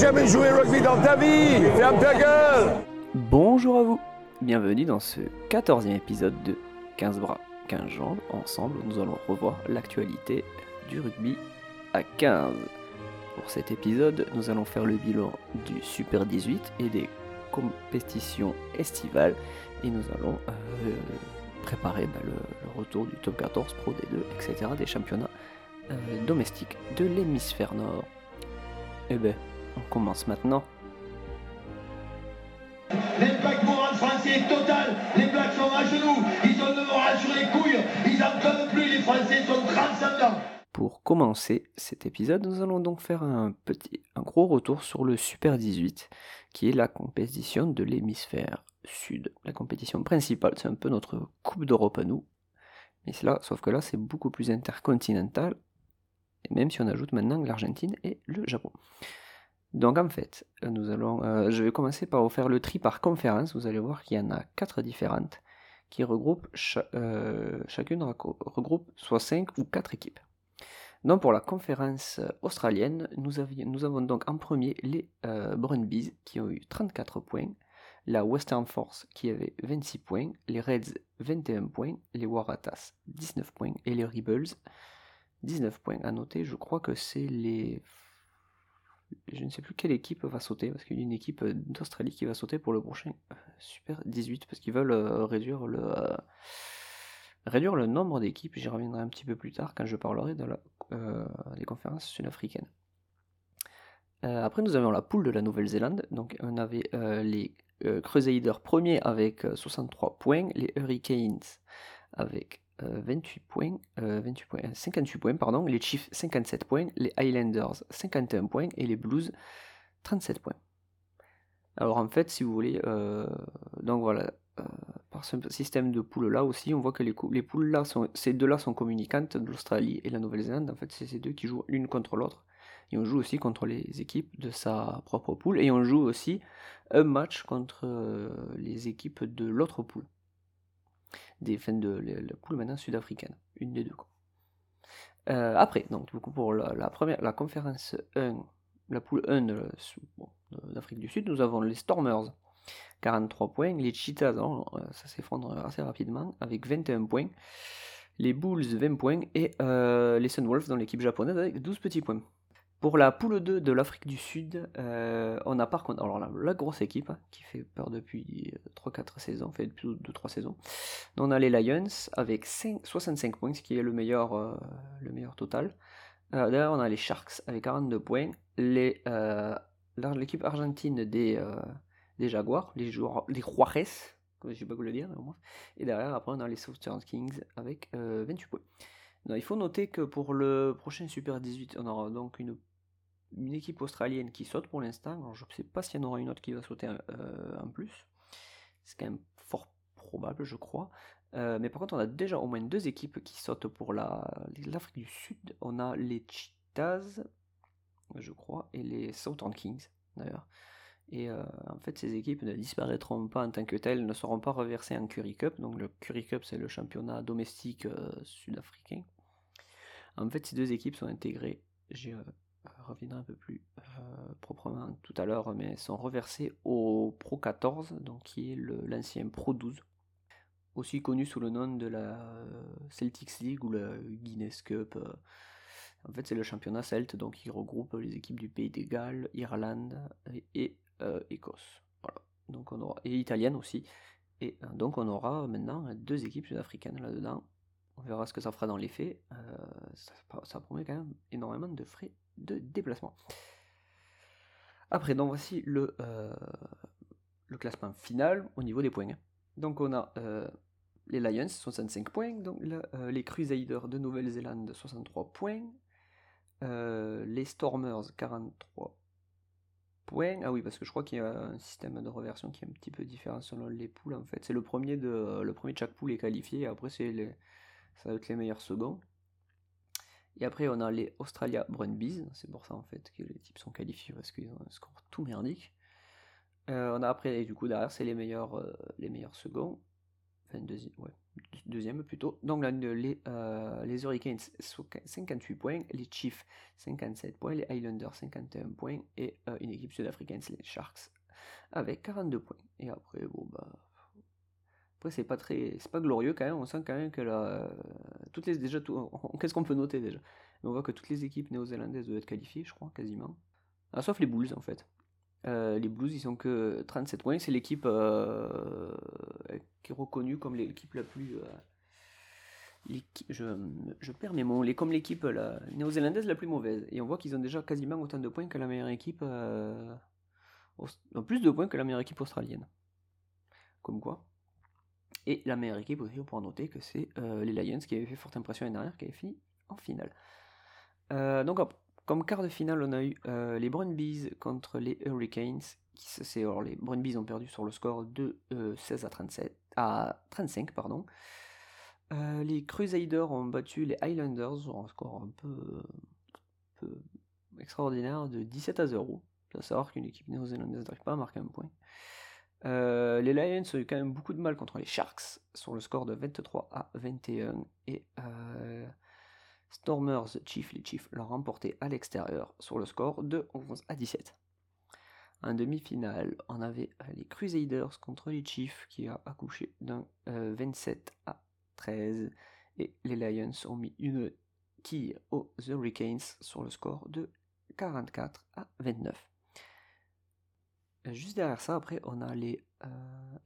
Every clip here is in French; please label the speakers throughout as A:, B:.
A: Jamais joué rugby dans ta vie ta gueule
B: Bonjour à vous, bienvenue dans ce 14e épisode de 15 bras, 15 jambes. Ensemble, nous allons revoir l'actualité du rugby à 15. Pour cet épisode, nous allons faire le bilan du Super 18 et des compétitions estivales et nous allons euh, préparer bah, le, le retour du top 14, Pro D2, etc. des championnats euh, domestiques de l'hémisphère nord. Eh ben, on commence maintenant.
C: L'impact moral français est total. Les Blacks sont à genoux. Ils ont le moral sur les couilles. Ils en peuvent plus. Les Français sont transcendants.
B: Pour commencer cet épisode, nous allons donc faire un petit, un gros retour sur le Super 18, qui est la compétition de l'hémisphère sud. La compétition principale, c'est un peu notre Coupe d'Europe à nous. Mais là, sauf que là, c'est beaucoup plus intercontinental, et même si on ajoute maintenant l'Argentine et le Japon. Donc en fait, allons, euh, je vais commencer par vous faire le tri par conférence. Vous allez voir qu'il y en a quatre différentes qui regroupent euh, chacune regroupe soit 5 ou 4 équipes. Donc pour la conférence australienne, nous, avons donc en premier les euh, qui ont eu 34 points, la Western Force qui avait 26 points, les Reds 21 points, les Waratahs 19 points et les Rebels 19 points. À noter, je crois que c'est les... Je ne sais plus quelle équipe va sauter, parce qu'il y a une équipe d'Australie qui va sauter pour le prochain euh, Super 18, parce qu'ils veulent euh, réduire le... euh, réduire le nombre d'équipes, j'y reviendrai un petit peu plus tard quand je parlerai de la, euh, des conférences sud-africaines. Euh, après, nous avions la poule de la Nouvelle-Zélande. Donc, on avait euh, les euh, Crusaders premiers avec euh, 63 points, les Hurricanes avec euh, 28 points, euh, 28 points, 58 points, pardon, les Chiefs 57 points, les Highlanders 51 points et les Blues 37 points. Alors en fait, si vous voulez, euh, donc voilà, euh, par ce système de poules là aussi, on voit que les, les poules là, sont, ces deux là sont communicantes l'Australie et la Nouvelle-Zélande. En fait, c'est ces deux qui jouent l'une contre l'autre. Et on joue aussi contre les équipes de sa propre poule. Et on joue aussi un match contre euh, les équipes de l'autre poule. Des fins de la, poule maintenant sud-africaine. Une des deux. Euh, après, donc du coup pour la, première, la conférence 1, la poule 1 de, la- sous- bon, de- d'Afrique du Sud, nous avons les Stormers, 43 points, les Cheetahs, alors, euh, ça s'effondre assez rapidement, avec 21 points, les Bulls 20 points, et euh, les Sunwolves dans l'équipe japonaise avec 12 petits points. Pour la poule 2 de l'Afrique du Sud, euh, on a par contre alors la, grosse équipe hein, qui fait peur depuis 3-4 saisons, fait depuis 2-3 saisons. On a les Lions avec 5 65 points, ce qui est le meilleur, euh, le meilleur total. Euh, Derrière, on a les Sharks avec 42 points, euh, l'équipe argentine des, euh, Jaguars, les, joueurs, les Juarez, je sais pas comment le dire. Et derrière, après, on a les Southern Kings avec euh, 28 points. Il faut noter que pour le prochain Super 18, on aura donc une, une équipe australienne qui saute pour l'instant. Je ne sais pas s'il y en aura une autre qui va sauter euh, en plus. C'est quand même fort probable, je crois. Euh, mais par contre, on a déjà au moins deux équipes qui sautent pour la- l'Afrique du Sud. On a les Cheetahs, je crois, et les Southern Kings, d'ailleurs. Et euh, en fait, ces équipes ne disparaîtront pas en tant que telles, ne seront pas reversées en Curry Cup. Donc le Curry Cup, c'est le championnat domestique sud-africain. En fait, ces deux équipes sont intégrées, reviendrai un peu plus euh, proprement tout à l'heure, mais sont reversées au Pro 14, donc qui est l'ancien Pro 12 aussi connu sous le nom de la euh, Celtics League ou la Guinness Cup. euh. En fait, c'est le championnat celte, donc il regroupe les équipes du Pays des Galles, Irlande et, euh, Écosse. Voilà. Donc on aura, et italienne aussi. Et euh, donc on aura maintenant deux équipes sud-africaines là-dedans. On verra ce que ça fera dans les faits. Euh, ça promet quand même énormément de frais de déplacement. Après, donc voici le, euh, le classement final au niveau des points. Donc on a euh, les Lions 65 points, donc euh, les Crusaders de Nouvelle-Zélande 63 points, les Stormers 43 points. Ah oui, parce que je crois qu'il y a un système de reversion qui est un petit peu différent selon les poules en fait. C'est le premier de chaque poule est qualifié, après c'est ça va être les meilleurs seconds. Et après on a les Australia Brumbies, c'est pour ça en fait que les types sont qualifiés parce qu'ils ont un score tout merdique. Euh, on a après, du coup, derrière, c'est les meilleurs, euh, les meilleurs seconds. enfin deuxième, plutôt. Donc là, les, euh, les Hurricanes 58 points, les Chiefs 57 points, les Highlanders 51 points et euh, une équipe sud-africaine, les Sharks, avec 42 points. Et après, bon bah. Après, c'est pas très, c'est pas glorieux quand même. On sent quand même que là, toutes les déjà, tout, qu'est-ce qu'on peut noter déjà? On voit que toutes les équipes néo-zélandaises doivent être qualifiées, je crois, quasiment. Ah, sauf les Bulls en fait. Euh, les Blues, ils sont que 37 points. C'est l'équipe euh, qui est reconnue comme l'équipe la plus. Euh, je, perds mes mots. Comme l'équipe néo-zélandaise la plus mauvaise. Et on voit qu'ils ont déjà quasiment autant de points que la meilleure équipe. plus de points que la meilleure équipe australienne. Comme quoi. Et la meilleure équipe aussi, on pourra noter que c'est les Lions qui avaient fait forte impression l'année dernière, qui avaient fini en finale. donc, comme quart de finale, on a eu euh, les Brumbies contre les Hurricanes. Les Brumbies ont perdu sur le score de 16 euh, à, 37, à 35. Pardon. Euh, les Crusaders ont battu les Highlanders sur un score un peu, extraordinaire de 17 à 0. Il faut savoir qu'une équipe néo-zélandaise n'arrive pas à marquer un point. Les Lions ont eu quand même beaucoup de mal contre les Sharks sur le score de 23 à 21. Et Stormers Chief, les Chiefs l'ont remporté à l'extérieur sur le score de 11 à 17. En demi-finale, on avait euh, les Crusaders contre les Chiefs qui a accouché d'un 27 euh, à 13 et les Lions ont mis une quille aux Hurricanes sur le score de 44 à 29. Juste derrière ça, après, on a les. Euh,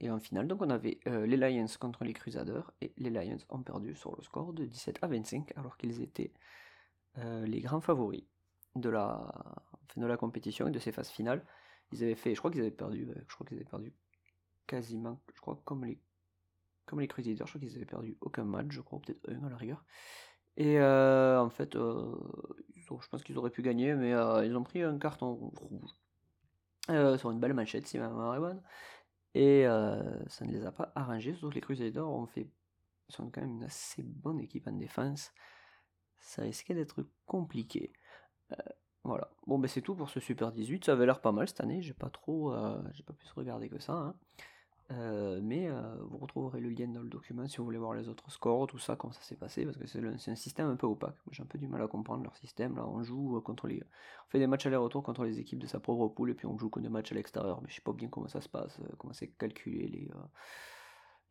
B: et en finale, donc on avait euh, les Lions contre les Crusaders, et les Lions ont perdu sur le score de 17 à 25, alors qu'ils étaient euh, les grands favoris de la, de la compétition et de ces phases finales. Ils avaient fait, je crois qu'ils avaient perdu, je crois qu'ils avaient perdu quasiment, je crois, comme les, comme les Crusaders, je crois qu'ils avaient perdu aucun match, je crois, peut-être un à la rigueur. Et en fait, je pense qu'ils auraient pu gagner, mais ils ont pris un carton rouge euh, sur une belle manchette si ma mémoire est. Et euh, ça ne les a pas arrangés, surtout que les Crusaders ont fait, sont quand même une assez bonne équipe en défense. Ça risquait d'être compliqué. Euh, voilà. Bon, ben c'est tout pour ce Super 18. Ça avait l'air pas mal cette année. J'ai pas trop, j'ai pas plus regardé que ça. Hein. Euh, mais euh, vous retrouverez le lien dans le document si vous voulez voir les autres scores, tout ça, comment ça s'est passé, parce que c'est un système un peu opaque. J'ai un peu du mal à comprendre leur système. Là, on joue euh, contre les, on fait des matchs aller-retour contre les équipes de sa propre poule, et puis on joue que des matchs à l'extérieur. Mais je sais pas bien comment ça se passe, comment c'est calculé les,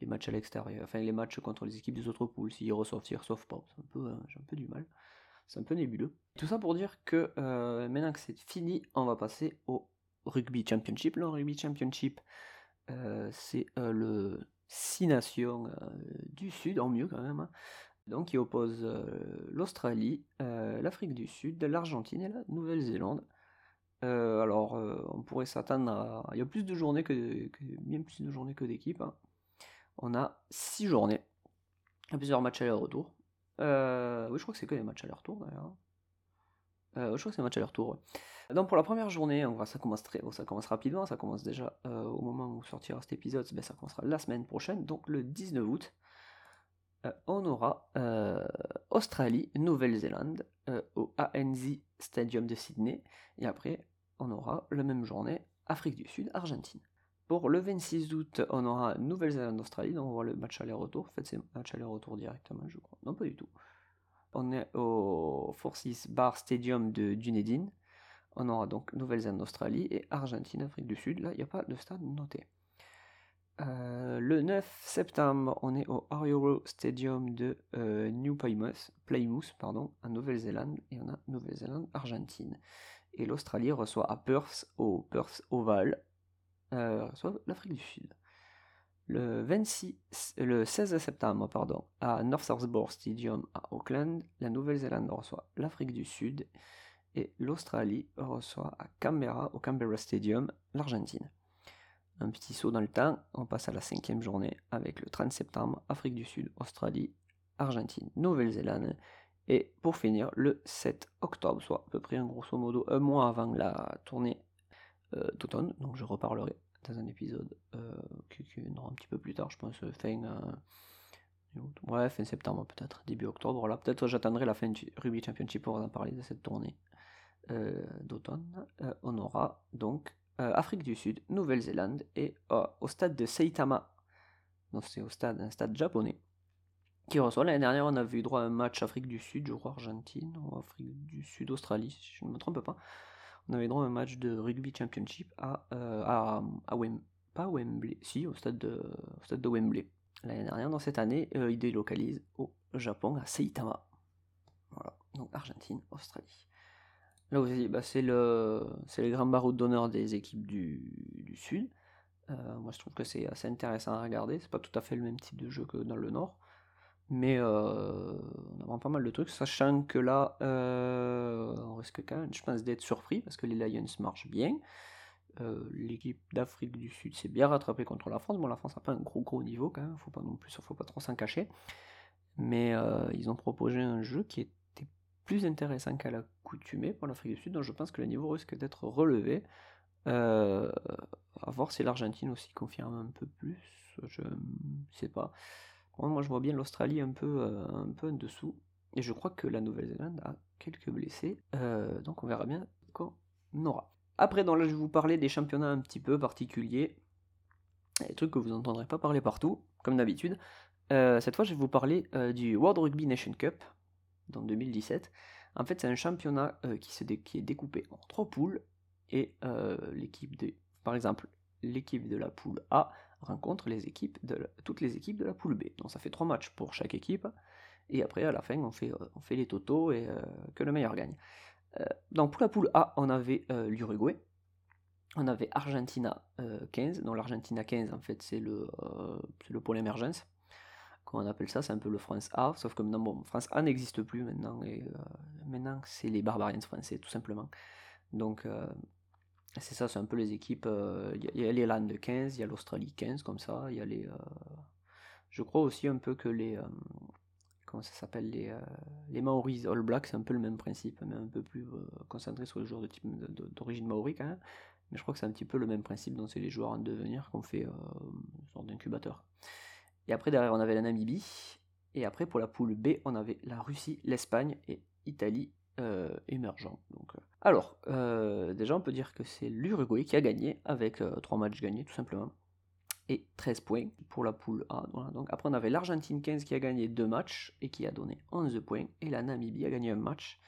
B: les matchs à l'extérieur, enfin les matchs contre les équipes des autres poules, s'ils reçoivent, s'ils pas. C'est un peu, j'ai un peu du mal. C'est un peu nébuleux. Tout ça pour dire que maintenant que c'est fini, on va passer au Rugby Championship. Le Rugby Championship, c'est euh, le Six Nations euh, du Sud, en mieux quand même, hein. donc qui oppose l'Australie, l'Afrique du Sud, l'Argentine et la Nouvelle-Zélande. alors, on pourrait s'attendre à. Il y a plus de journées que, bien plus de journées que d'équipes. Hein. On a 6 journées. Il y a plusieurs matchs aller-retour. oui, je crois que c'est que les matchs aller-retour d'ailleurs. Je crois que c'est un match aller-retour. Donc pour la première journée, ça commence très, ça commence rapidement, ça commence déjà euh, au moment où sortira cet épisode, ben, ça commencera la semaine prochaine, donc le 19 août. Euh, on aura euh, Australie, Nouvelle-Zélande au ANZ Stadium de Sydney, et après on aura la même journée Afrique du Sud, Argentine. Pour le 26 août, on aura Nouvelle-Zélande-Australie, donc on voit le match aller-retour. En fait, c'est match aller-retour directement, je crois. Non, pas du tout. On est au Forces Bar Stadium de Dunedin. On aura donc Nouvelle-Zélande, Australie et Argentine, Afrique du Sud. Là, il n'y a pas de stade noté. Euh, le 9 septembre, on est au Arioro Stadium de euh, New Plymouth, Plymouth pardon, Nouvelle-Zélande, et on a Nouvelle-Zélande, Argentine. Et l'Australie reçoit à Perth, au Perth Oval, euh, reçoit l'Afrique du Sud. Le, 26, le 16 septembre, à North Southborough Stadium à Auckland, la Nouvelle-Zélande reçoit l'Afrique du Sud et l'Australie reçoit à Canberra, au Canberra Stadium, l'Argentine. Un petit saut dans le temps, on passe à la cinquième journée avec le 30 septembre, Afrique du Sud, Australie, Argentine, Nouvelle-Zélande, et pour finir le 7 octobre, soit à peu près un grosso modo un mois avant la tournée euh, d'automne, donc je reparlerai dans un épisode euh, qui, viendra un petit peu plus tard, je pense fin, euh, ouais, fin septembre peut-être, début octobre, voilà, peut-être j'attendrai la fin du Rugby Championship pour en parler de cette tournée. Euh, d'automne, euh, on aura donc euh, Afrique du Sud, Nouvelle-Zélande et au stade de Saitama donc c'est au stade, un stade japonais, qui reçoit. L'année dernière, on avait eu droit à un match Afrique du Sud, je crois Argentine, ou Afrique du Sud, Australie, si je ne me trompe pas. On avait droit à un match de rugby championship à, euh, à, à Wembley, pas Wembley, si, au stade de, au stade de Wembley. L'année dernière, dans cette année, euh, il délocalise au Japon, à Saitama. Voilà, donc Argentine, Australie. Là aussi, bah, c'est le, grands barreaux d'honneur des équipes du, du Sud. Euh, moi, je trouve que c'est assez intéressant à regarder. C'est pas tout à fait le même type de jeu que dans le Nord. Mais euh, on a vraiment pas mal de trucs, sachant que là, euh, on risque quand même, je pense, d'être surpris parce que les Lions marchent bien. Euh, L'équipe d'Afrique du Sud s'est bien rattrapée contre la France. Bon, la France n'a pas un gros gros niveau quand même, faut pas non plus, faut pas trop s'en cacher. Mais euh, ils ont proposé un jeu qui était plus intéressant qu'à l'accoutumée pour l'Afrique du Sud, donc je pense que le niveau risque d'être relevé. À voir si l'Argentine aussi confirme un peu plus, je sais pas. Moi, je vois bien l'Australie un peu, euh, un peu en dessous. Et je crois que la Nouvelle-Zélande a quelques blessés. Euh, donc on verra bien qu'on aura. Après, là, je vais vous parler des championnats un petit peu particuliers. Des trucs que vous n'entendrez pas parler partout, comme d'habitude. Euh, cette fois, je vais vous parler du World Rugby Nation Cup, dans 2017. En fait, c'est un championnat qui, qui est découpé en trois poules. Et l'équipe de... Par exemple, l'équipe de la poule A rencontre les équipes de la- toutes les équipes de la poule B. Donc ça fait trois matchs pour chaque équipe. Et après, à la fin, on fait, euh, on fait les totaux et euh, que le meilleur gagne. Euh, donc pour la poule A, on avait l'Uruguay. On avait Argentina euh, 15. Donc l'Argentina 15, en fait, c'est le, le pôle émergence. Comment on appelle ça? C'est un peu le France A. Sauf que maintenant, bon, France A n'existe plus maintenant. Et maintenant, c'est les Barbarians français, tout simplement. Donc c'est ça, c'est un peu les équipes. euh, Il y, a- il y a l'Irlande 15, il y a l'Australie 15, comme ça. Il y a les. euh, je crois aussi un peu que les. euh, comment ça s'appelle les, euh, les Maoris All Blacks, c'est un peu le même principe, mais un peu plus euh, concentré sur les joueurs de type d'origine maori quand même. Mais je crois que c'est un petit peu le même principe, donc c'est les joueurs en devenir qu'on fait euh, sorte d'incubateur. Et après, derrière, on avait la Namibie. Et après, pour la poule B, on avait la Russie, l'Espagne et Italie euh, émergent. Donc, euh, Alors, euh, déjà, on peut dire que c'est l'Uruguay qui a gagné avec 3 matchs gagnés, tout simplement. Et 13 points pour la poule A. Voilà. Donc, après, on avait l'Argentine 15 qui a gagné 2 matchs et qui a donné 11 points. Et la Namibie a gagné un match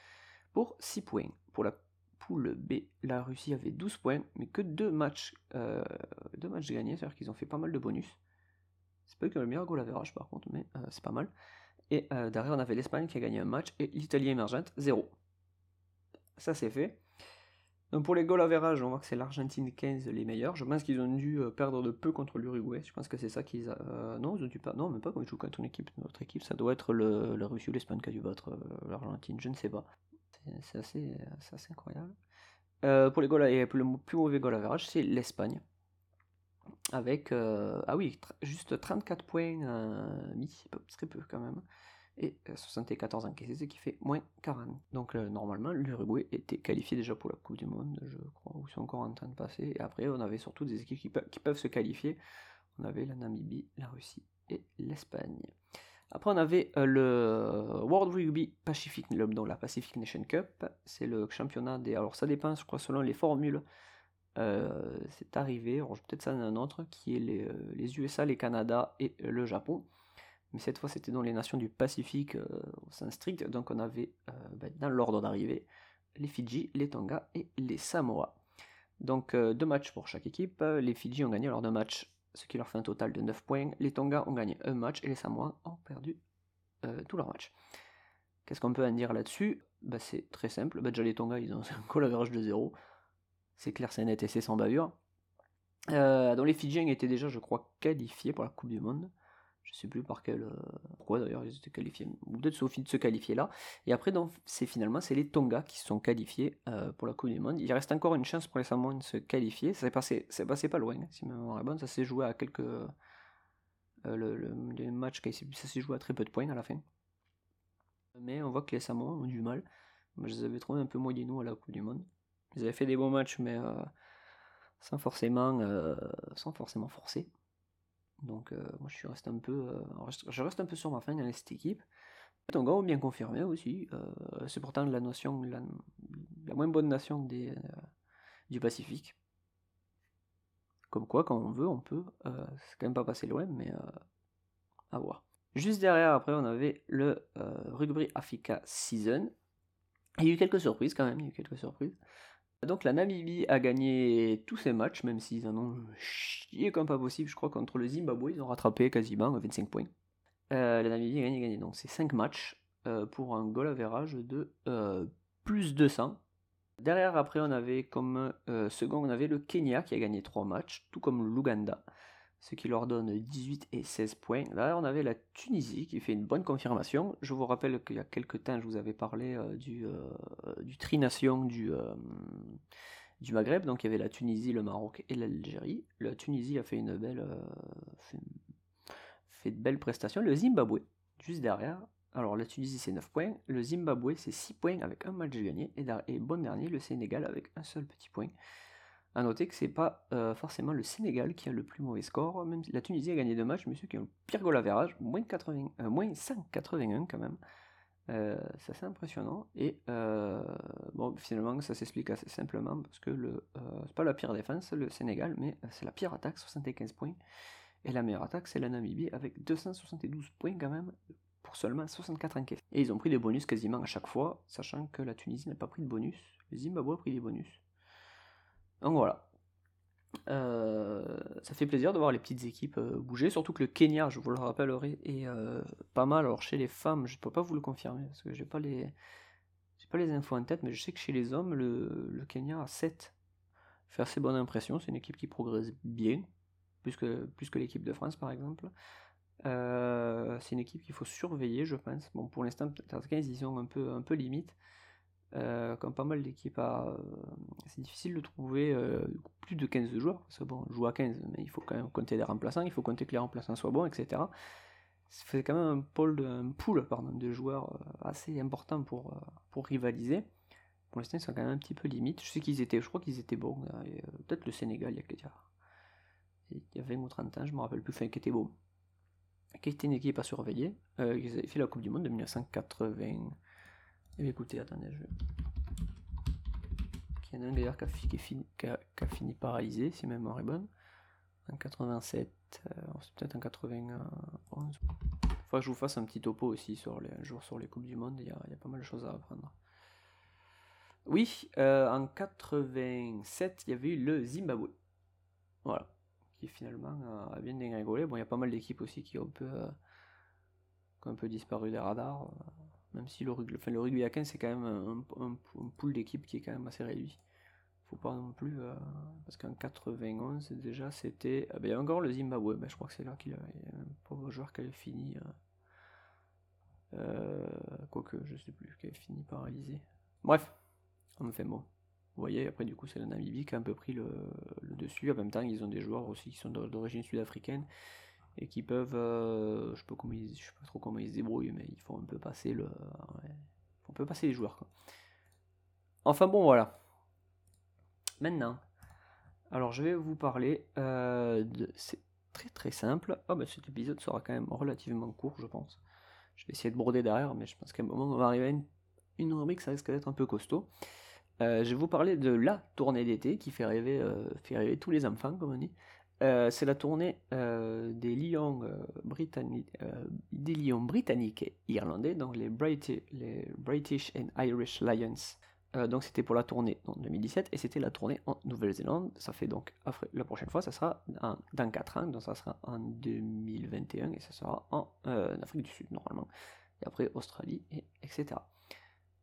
B: pour 6 points. Pour la poule B, la Russie avait 12 points, mais que 2 matchs, euh, matchs gagnés, c'est-à-dire qu'ils ont fait pas mal de bonus. C'est pas eux qui le meilleur goal average par contre, mais euh, c'est pas mal. Et euh, derrière, on avait l'Espagne qui a gagné un match et l'Italie émergente, 0. Ça, c'est fait. Donc pour les goal average, on voit que c'est l'Argentine 15 les meilleurs. Je pense qu'ils ont dû euh, perdre de peu contre l'Uruguay. Je pense que c'est ça qu'ils. a- euh, non, ils ont dû pas. Non, même pas quand ils jouent contre une équipe. Notre équipe, ça doit être le, la Russie ou l'Espagne qui a dû battre euh, l'Argentine. Je ne sais pas. C'est- assez, assez incroyable. Pour les goals, et le plus mauvais goal average, c'est l'Espagne. Avec, euh, ah oui, juste 34 points euh, très peu quand même, et euh, 74 encaissés, ce qui fait moins 40. Donc euh, normalement, l'Uruguay était qualifié déjà pour la Coupe du Monde, je crois, ou c'est encore en train de passer. Et après, on avait surtout des équipes qui, qui peuvent se qualifier. On avait la Namibie, la Russie et l'Espagne. Après, on avait euh, le World Rugby Pacific, donc la Pacific Nation Cup. C'est le championnat des. Alors, ça dépend, je crois, selon les formules. Euh, c'est arrivé, peut-être ça en un autre, qui est les, euh, les USA, les Canada et euh, le Japon. Mais cette fois, c'était dans les nations du Pacifique au sens strict. Donc, on avait ben, dans l'ordre d'arrivée les Fidji, les Tonga et les Samoa. Donc, deux matchs pour chaque équipe. Les Fidji ont gagné leurs deux matchs, ce qui leur fait un total de 9 points. Les Tonga ont gagné un match et les Samoa ont perdu tous leurs matchs. Qu'est-ce qu'on peut en dire là-dessus? Ben, C'est très simple. Ben, déjà, les Tonga, ils ont un goal de 0. C'est clair, c'est net et c'est sans bavure. Euh, les Fidjiens étaient déjà, je crois, qualifiés pour la Coupe du Monde. Je sais plus par quel. euh, pourquoi d'ailleurs ils étaient qualifiés. Ou peut-être Sophie de se qualifier là. Et après, c'est finalement c'est les Tonga qui sont qualifiés euh, pour la Coupe du Monde. Il reste encore une chance pour les Samoans de se qualifier. Ça s'est passé, passé pas loin, si ma mémoire est bonne. Ça s'est joué à quelques. euh, le, matchs, ça s'est joué à très peu de points à la fin. Mais on voit que les Samoans ont du mal. Je les avais trouvés un peu moyennaux à la Coupe du Monde. Ils avaient fait des bons matchs, mais euh, sans forcément, euh, sans forcément forcer. Donc, euh, moi, je suis resté un peu, je reste un peu sur ma fin dans cette équipe. Tonga bien confirmé aussi. c'est pourtant la notion, la, la moins bonne nation des, du Pacifique. Comme quoi, quand on veut, on peut. C'est quand même pas passé loin, mais à voir. Juste derrière, après, on avait le Rugby Africa Season. Il y a eu quelques surprises quand même, il y a eu quelques surprises. Donc la Namibie a gagné tous ses matchs, même s'ils en ont chié comme pas possible, je crois, contre le Zimbabwe, ils ont rattrapé quasiment 25 points. la Namibie a gagné, gagné, donc c'est 5 matchs pour un goal average de plus 200. Derrière, après, on avait comme second, on avait le Kenya qui a gagné 3 matchs, tout comme l'Ouganda ce qui leur donne 18 et 16 points. Là, on avait la Tunisie qui fait une bonne confirmation. Je vous rappelle qu'il y a quelques temps, je vous avais parlé euh, du, euh, du trination du, euh, du Maghreb. Donc, il y avait la Tunisie, le Maroc et l'Algérie. La Tunisie a fait une belle, fait, de belles prestations. Le Zimbabwe, juste derrière. Alors, la Tunisie, c'est 9 points. Le Zimbabwe, c'est 6 points avec un match gagné. Et bon dernier, le Sénégal avec un seul petit point. A noter que c'est pas euh, forcément le Sénégal qui a le plus mauvais score, même si la Tunisie a gagné deux matchs, mais ceux qui ont le pire goal average, moins, 80, euh, moins 5,81 quand même. Euh, c'est assez impressionnant. Et bon, finalement, ça s'explique assez simplement parce que le c'est pas la pire défense, le Sénégal, mais c'est la pire attaque, 75 points. Et la meilleure attaque, c'est la Namibie avec 272 points quand même pour seulement 64 enquêtes. Et ils ont pris des bonus quasiment à chaque fois, sachant que la Tunisie n'a pas pris de bonus. Le Zimbabwe a pris des bonus. Donc voilà. Euh, ça fait plaisir de voir les petites équipes euh, bouger, surtout que le Kenya, je vous le rappellerai, est euh, pas mal. Alors chez les femmes, je ne peux pas vous le confirmer parce que j'ai pas les pas les infos en tête, mais je sais que chez les hommes, le, Kenya a 7. Fait assez bonne impression, c'est une équipe qui progresse bien, plus que, l'équipe de France par exemple. c'est une équipe qu'il faut surveiller, je pense. Bon, pour l'instant, peut-être ils sont un peu, un peu limite. Euh, comme pas mal d'équipes, euh, c'est difficile de trouver euh, plus de 15 joueurs. Parce que bon, on joue à 15, mais il faut quand même compter des remplaçants, il faut compter que les remplaçants soient bons, etc. Fait quand même un, pôle de, pool pardon, de joueurs assez important pour, pour rivaliser. Pour l'instant, ils sont quand même un petit peu limite. Je sais qu'ils étaient, je crois qu'ils étaient bons. Peut-être le Sénégal, il y a il y a 20 ou 30 ans, je me rappelle plus, enfin, qui était bon. Qui était une équipe à surveiller. ils avaient fait la Coupe du Monde de 1980. Eh écoutez, attendez, je... Il y en a un d'ailleurs qui a, fini, paralysé, si ma mémoire est bonne. En 87, euh, c'est peut-être en 91. Faut que je vous fasse un petit topo aussi sur les, un jour sur les Coupes du Monde, il y, a, pas mal de choses à apprendre. Oui, euh, en 87, il y avait eu le Zimbabwe. Voilà. Qui finalement a bien dégringolé. Bon, il y a pas mal d'équipes aussi qui ont euh, qui ont un peu disparu des radars. Même si le rugby, enfin, le rugby à 15, c'est quand même un, pool d'équipes qui est quand même assez réduit. Faut pas non plus. Euh, parce qu'en 91, déjà, c'était. Ah ben, il y a encore le Zimbabwe. Ben, je crois que c'est là qu'il y a un pauvre joueur qui avait fini. Euh, euh, quoique, je sais plus, qui avait fini paralysé. Bref, fait bon. Vous voyez, après, du coup, c'est la Namibie qui a un peu pris le, le dessus. En même temps, ils ont des joueurs aussi qui sont d'origine sud-africaine et qui peuvent, euh, je je sais pas trop comment ils se débrouillent, mais ils font un peu passer le, ouais, peu passer les joueurs quoi. Enfin bon voilà. Maintenant, alors je vais vous parler euh, de, c'est très très simple. Oh ben cet épisode sera quand même relativement court je pense. Je vais essayer de broder derrière, mais je pense qu'à un moment on va arriver à une, une rubrique, ça risque d'être un peu costaud. Euh, je vais vous parler de la tournée d'été qui fait rêver, fait rêver tous les enfants, comme on dit. Euh, c'est la tournée euh, des, lions, euh, britanniques, des lions britanniques et irlandais, donc les, British and Irish Lions. donc c'était pour la tournée en 2017 et c'était la tournée en Nouvelle-Zélande. Ça fait donc la prochaine fois, ça sera dans 4 ans, donc ça sera en 2021 et ça sera en Afrique du Sud normalement. Et après Australie, et etc.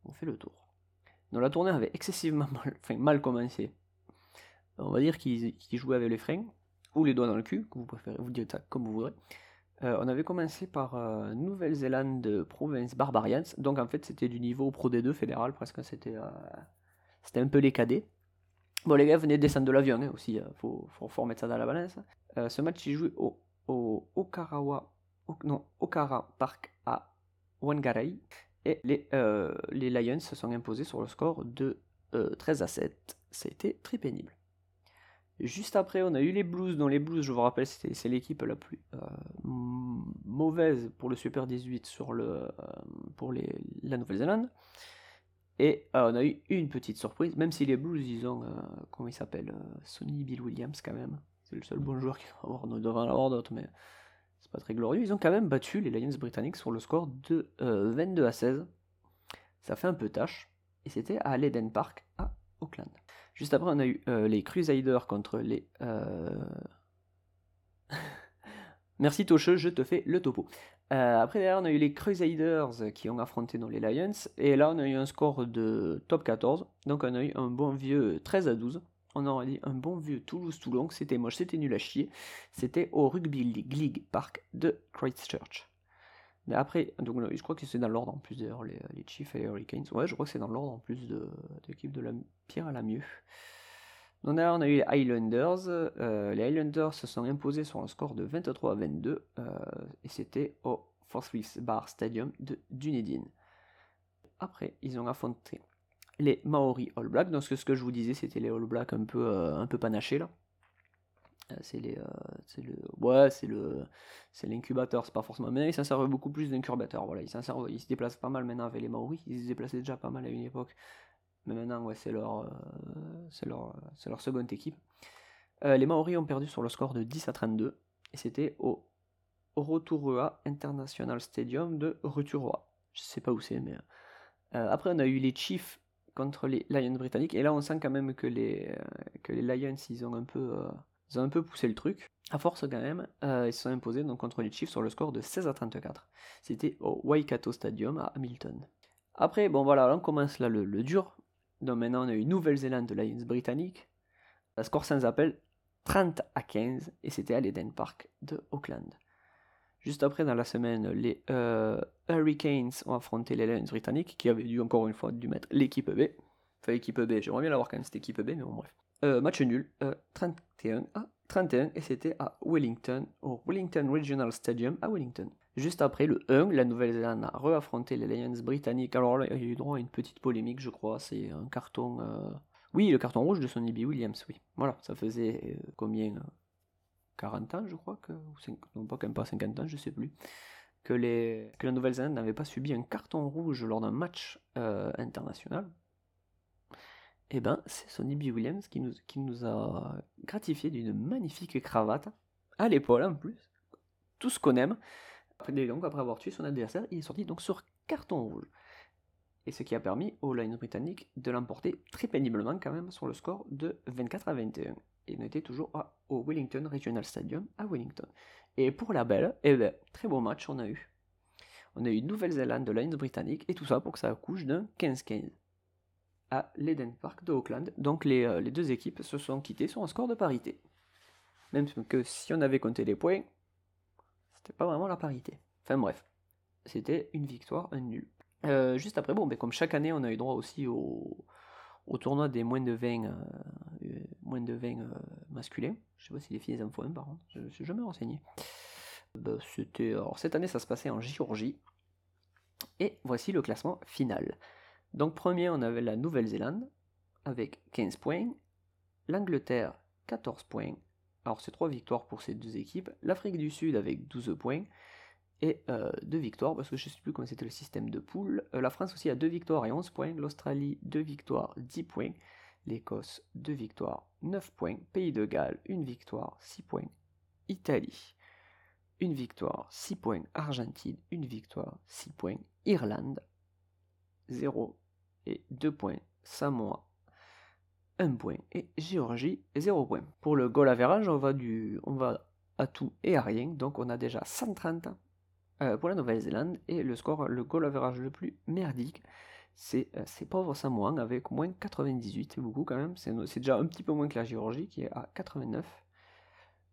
B: On fait le tour. Donc la tournée avait excessivement mal commencé. On va dire qu'ils jouaient avec les freins ou les doigts dans le cul, vous préférez, vous dites ça comme vous voudrez. Euh, on avait commencé par euh, Nouvelle-Zélande Province Barbarians, donc en fait c'était du niveau Pro D2 fédéral, presque c'était euh, un peu les cadets. Bon, les gars venaient de descendre de l'avion hein, aussi, il faut, faut, remettre ça dans la balance. ce match il joué au, au Okarawa, non, Okara Park à Wangarei, et les, les Lions se sont imposés sur le score de 13 à 7. Ça a été très pénible. Juste après, on a eu les Blues, dont les Blues, je vous rappelle, c'est l'équipe la plus euh, mauvaise pour le Super 18 sur euh, pour la Nouvelle-Zélande. Et euh, on a eu une petite surprise, même si les Blues, ils ont, comment il s'appelle, Sonny Bill Williams quand même. C'est le seul bon joueur qui va avoir, devant l'avoir d'autres, mais c'est pas très glorieux. Ils ont quand même battu les Lions britanniques sur le score de 22 à 16. Ça fait un peu tâche. Et c'était à l'Eden Park à Auckland. Juste après, on a eu les Crusaders contre les. Merci Tocheux, je te fais le topo. Euh, après, derrière, on a eu les Crusaders qui ont affronté dans les Lions. Et là, on a eu un score de top 14. Donc, on a eu un bon vieux 13 à 12. On aurait dit un bon vieux Toulouse-Toulon. C'était moche, c'était nul à chier. C'était au Rugby League Park de Christchurch. Mais après, donc, je crois que c'est dans l'ordre en plus d'ailleurs, les, Chiefs et les Hurricanes. Ouais, je crois que c'est dans l'ordre en plus de, l'équipe de la pire à la mieux. Donc on a eu les Highlanders. Euh, les Highlanders se sont imposés sur un score de 23 à 22 euh, et c'était au Forthwith Bar Stadium de Dunedin. Après, ils ont affronté les Maori All Blacks. Donc ce que je vous disais, c'était les All Blacks un peu, euh, un peu panachés là. C'est les, c'est le, ouais, c'est le, c'est l'incubateur, c'est pas forcément. Mais ils servent beaucoup plus d'incubateur. Voilà, ils servent, ils se déplacent pas mal maintenant avec les Maoris. Ils se déplaçaient déjà pas mal à une époque mais maintenant, ouais, c'est leur, euh, c'est leur, c'est leur seconde équipe. Euh, les Maoris ont perdu sur le score de 10 à 32, et c'était au Rotorua International Stadium de Rotorua. Je sais pas où c'est, mais. Euh, après, on a eu les Chiefs contre les Lions britanniques, et là, on sent quand même que les, que les Lions, ils ont un peu. Ils ont un peu poussé le truc. À force quand même, ils se sont imposés donc, contre les Chiefs sur le score de 16 à 34. C'était au Waikato Stadium à Hamilton. Après, bon voilà, là on commence là le dur. Donc maintenant, on a eu Nouvelle-Zélande de Lions britannique. La score sans appel 30 à 15 et c'était à l'Eden Park de Auckland. Juste après, dans la semaine, les euh, Hurricanes ont affronté les Lions britanniques qui avaient dû encore une fois dû mettre l'équipe B. Enfin, l'équipe B, j'aimerais bien l'avoir quand même cette équipe B, mais bon, bref. Euh, match nul, 31 euh, à 31 et c'était à Wellington, au Wellington Regional Stadium à Wellington. Juste après le 1, la Nouvelle-Zélande a re-affronté les Lions britanniques. Alors là, il y a eu droit à une petite polémique, je crois. C'est un carton. Euh, oui, le carton rouge de Sonny B. Williams, oui. Voilà, ça faisait euh, combien 40 ans, je crois, que, non pas, pas 50 ans, je sais plus, que, les, que la Nouvelle-Zélande n'avait pas subi un carton rouge lors d'un match international. Eh ben, c'est Sonny B. Williams qui nous, a gratifié d'une magnifique cravate, à l'épaule en plus, tout ce qu'on aime. Après, avoir tué son adversaire, il est sorti donc sur carton rouge. Et ce qui a permis aux Lions britanniques de l'emporter très péniblement quand même sur le score de 24 à 21. Et on était toujours au Wellington Regional Stadium à Wellington. Et pour la belle, eh ben, très beau match on a eu. On a eu Nouvelle-Zélande de Lions britanniques et tout ça pour que ça accouche d'un 15-15 à l'Eden Park de Auckland. Donc les, euh, les, deux équipes se sont quittées sur un score de parité. Même que si on avait compté les points, c'était pas vraiment la parité. Enfin bref, c'était une victoire, un nul. Euh, juste après, bon, ben, comme chaque année, on a eu droit aussi au, au tournoi des moins de 20, euh, moins de 20 euh, masculins. Je sais pas si les filles en font un par contre, je ne suis jamais renseigné. Ben, c'était, alors, cette année, ça se passait en Géorgie. Et voici le classement final. Donc premier, on avait la Nouvelle-Zélande avec 15 points, l'Angleterre 14 points, alors c'est 3 victoires pour ces deux équipes. L'Afrique du Sud avec 12 points et 2 euh, victoires, parce que je ne sais plus comment c'était le système de poule. Euh, la France aussi a 2 victoires et 11 points. L'Australie 2 victoires, 10 points. L'Écosse 2 victoires, 9 points. Pays de Galles 1 victoire, 6 points. Italie 1 victoire, 6 points. Argentine 1 victoire, 6 points. Irlande 0 et 2 points. Samoa 1 point. Et Géorgie, 0 point. Pour le goal average, on va, on va à tout et à rien. Donc on a déjà 130 euh, pour la Nouvelle-Zélande. Et le score, le goal average le plus merdique, c'est euh, ces pauvres Samoans avec moins 98. C'est beaucoup quand même. C'est déjà un petit peu moins que la Géorgie qui est à 89.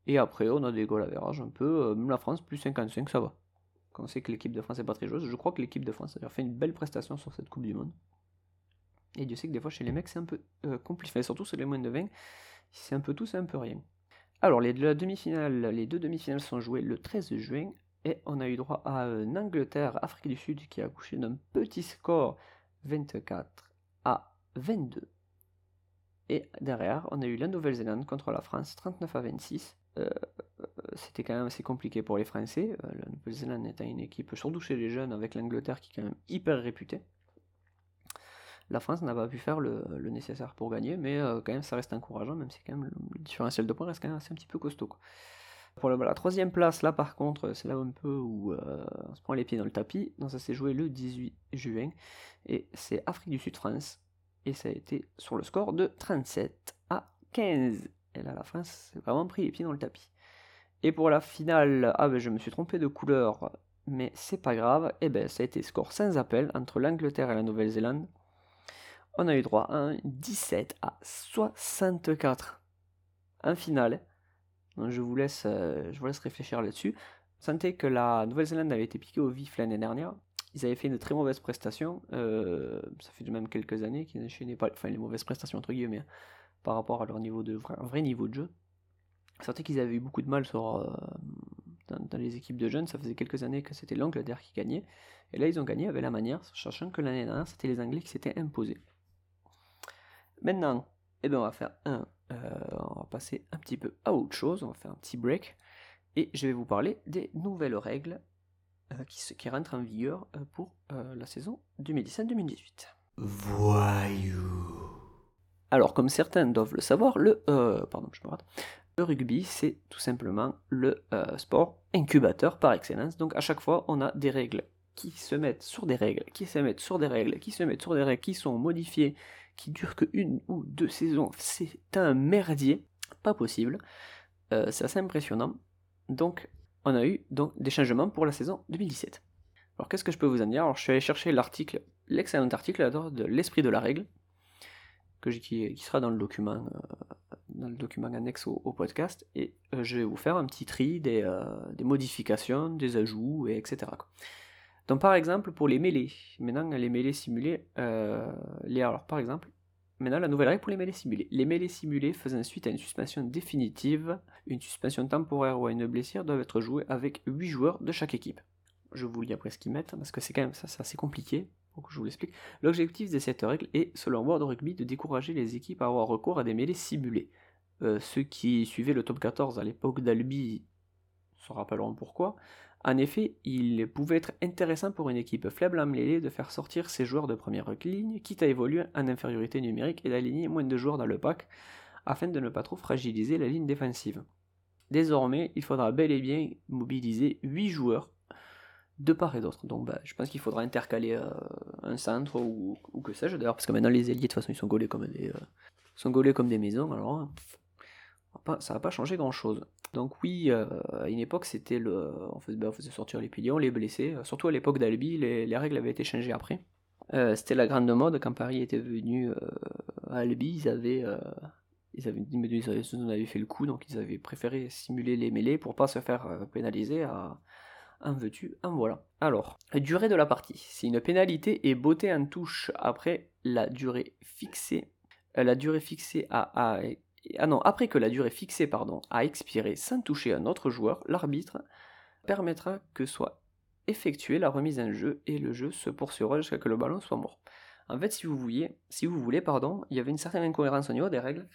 B: Et après, on a des goal average un peu. Euh, même la France, plus 55, ça va. Quand on sait que l'équipe de France n'est pas très joueuse, je crois que l'équipe de France a fait une belle prestation sur cette Coupe du Monde. Et Dieu sait que des fois chez les mecs c'est un peu euh, compliqué, surtout sur les moins de 20, c'est un peu tout, c'est un peu rien. Alors les, demi-finale, les deux demi-finales sont jouées le 13 juin et on a eu droit à une Angleterre, Afrique du Sud qui a accouché d'un petit score 24 à 22. Et derrière, on a eu la Nouvelle-Zélande contre la France 39 à 26. Euh, c'était quand même assez compliqué pour les Français. Euh, la Nouvelle-Zélande étant une équipe, surtout chez les jeunes, avec l'Angleterre qui est quand même hyper réputée. La France n'a pas pu faire le, nécessaire pour gagner, mais euh, quand même ça reste encourageant, même si quand même le différentiel de points reste quand même assez un petit peu costaud. Pour la, troisième place, là par contre, c'est là un peu où on se prend les pieds dans le tapis. Donc ça s'est joué le 18 juin et c'est Afrique du Sud-France et ça a été sur le score de 37 à 15. Et là, la France s'est vraiment pris les pieds dans le tapis. Et pour la finale, ah ben je me suis trompé de couleur, mais c'est pas grave. Et eh ben ça a été score sans appel entre l'Angleterre et la Nouvelle-Zélande. On a eu droit à un 17 à 64 en finale. Donc je vous laisse, euh, je vous laisse réfléchir là-dessus. Sentez que la Nouvelle-Zélande avait été piquée au vif l'année dernière. Ils avaient fait une très mauvaise prestation. Euh, ça fait même quelques années qu'ils n'enchaînaient pas, enfin les mauvaises prestations entre guillemets, par rapport à leur niveau de vrai, vrai niveau de jeu. Sentez qu'ils avaient eu beaucoup de mal sur, euh, dans, les équipes de jeunes. Ça faisait quelques années que c'était l'Angleterre qui gagnait. Et là, ils ont gagné avec la manière, sachant que l'année dernière, c'était les Anglais qui s'étaient imposés. Maintenant, eh ben, on va faire un. Euh, on va passer un petit peu à autre chose. On va faire un petit break. Et je vais vous parler des nouvelles règles euh, qui, qui, rentrent en vigueur pour la saison 2017-2018. Voyou. Alors, comme certains doivent le savoir, le, pardon, je me rate, le rugby, c'est tout simplement le euh, sport incubateur par excellence. Donc à chaque fois, on a des règles qui se mettent sur des règles, qui se mettent sur des règles, qui se mettent sur des règles, qui sont modifiées, qui durent que une ou deux saisons. C'est un merdier, pas possible. Euh, c'est assez impressionnant. Donc on a eu donc des changements pour la saison 2017. Alors qu'est-ce que je peux vous en dire? Alors je suis allé chercher l'article, l'excellent article de l'esprit de la règle, que qui, sera dans le document euh, dans le document annexe au, podcast, et euh, je vais vous faire un petit tri des, modifications, des ajouts, et etc. Donc par exemple, pour les mêlées, maintenant les mêlées simulées, euh, les, alors par exemple, maintenant la nouvelle règle pour les mêlées simulées. Les mêlées simulées faisant suite à une suspension définitive, une suspension temporaire ou à une blessure doivent être jouées avec 8 joueurs de chaque équipe. Je vous lis après ce qu'ils mettent, parce que c'est quand même ça, c'est assez compliqué que je vous l'explique. L'objectif de cette règle est, selon World Rugby, de décourager les équipes à avoir recours à des mêlées simulées. Euh, ceux qui suivaient le top 14 à l'époque d'Albi se rappelleront pourquoi. En effet, il pouvait être intéressant pour une équipe faible en mêlée de faire sortir ses joueurs de première ligne, quitte à évoluer en infériorité numérique et d'aligner moins de joueurs dans le pack, afin de ne pas trop fragiliser la ligne défensive. Désormais, il faudra bel et bien mobiliser 8 joueurs de part et d'autre. Donc bah, je pense qu'il faudra intercaler euh, un centre ou, que sais-je d'ailleurs, parce que maintenant les ailiers de toute façon ils sont gaulés comme des, euh, sont gaulés comme des maisons, alors ça va pas changer grand chose. Donc oui, euh, à une époque c'était le, on faisait, ben, on faisait, sortir les piliers, les blessés. Euh, surtout à l'époque d'Albi, les, règles avaient été changées après. Euh, c'était la grande mode quand Paris était venu à Albi, ils avaient, ils avaient, fait le coup, donc ils avaient préféré simuler les mêlées pour pas se faire pénaliser à un veux-tu, un voilà. Alors, durée de la partie. Si une pénalité est beauté en touche après la durée fixée, la durée fixée à, à ah non, après que la durée fixée pardon, a expiré sans toucher un autre joueur, l'arbitre permettra que soit effectuée la remise en jeu et le jeu se poursuivra jusqu'à ce que le ballon soit mort. En fait, si vous voulez, si vous voulez pardon, il y avait une certaine incohérence au niveau des règles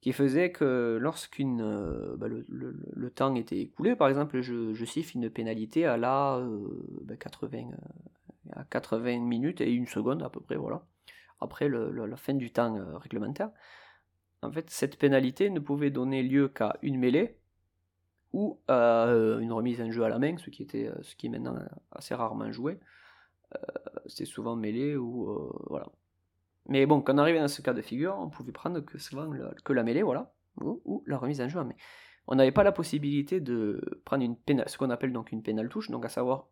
B: qui faisait que lorsqu'une euh, bah, le, temps était écoulé, par exemple, je, siffle une pénalité à la 80, euh, bah, à 80 minutes et une seconde à peu près, voilà, après la fin du temps euh, réglementaire en fait, cette pénalité ne pouvait donner lieu qu'à une mêlée ou à euh, une remise en jeu à la main, ce qui, était, euh, ce qui est maintenant assez rarement joué. Euh, c'est souvent mêlée ou voilà. Mais bon, quand on arrivait dans ce cas de figure, on pouvait prendre que souvent que la mêlée, voilà, ou, la remise en jeu à main. On n'avait pas la possibilité de prendre une ce qu'on appelle donc une pénale touche, donc à savoir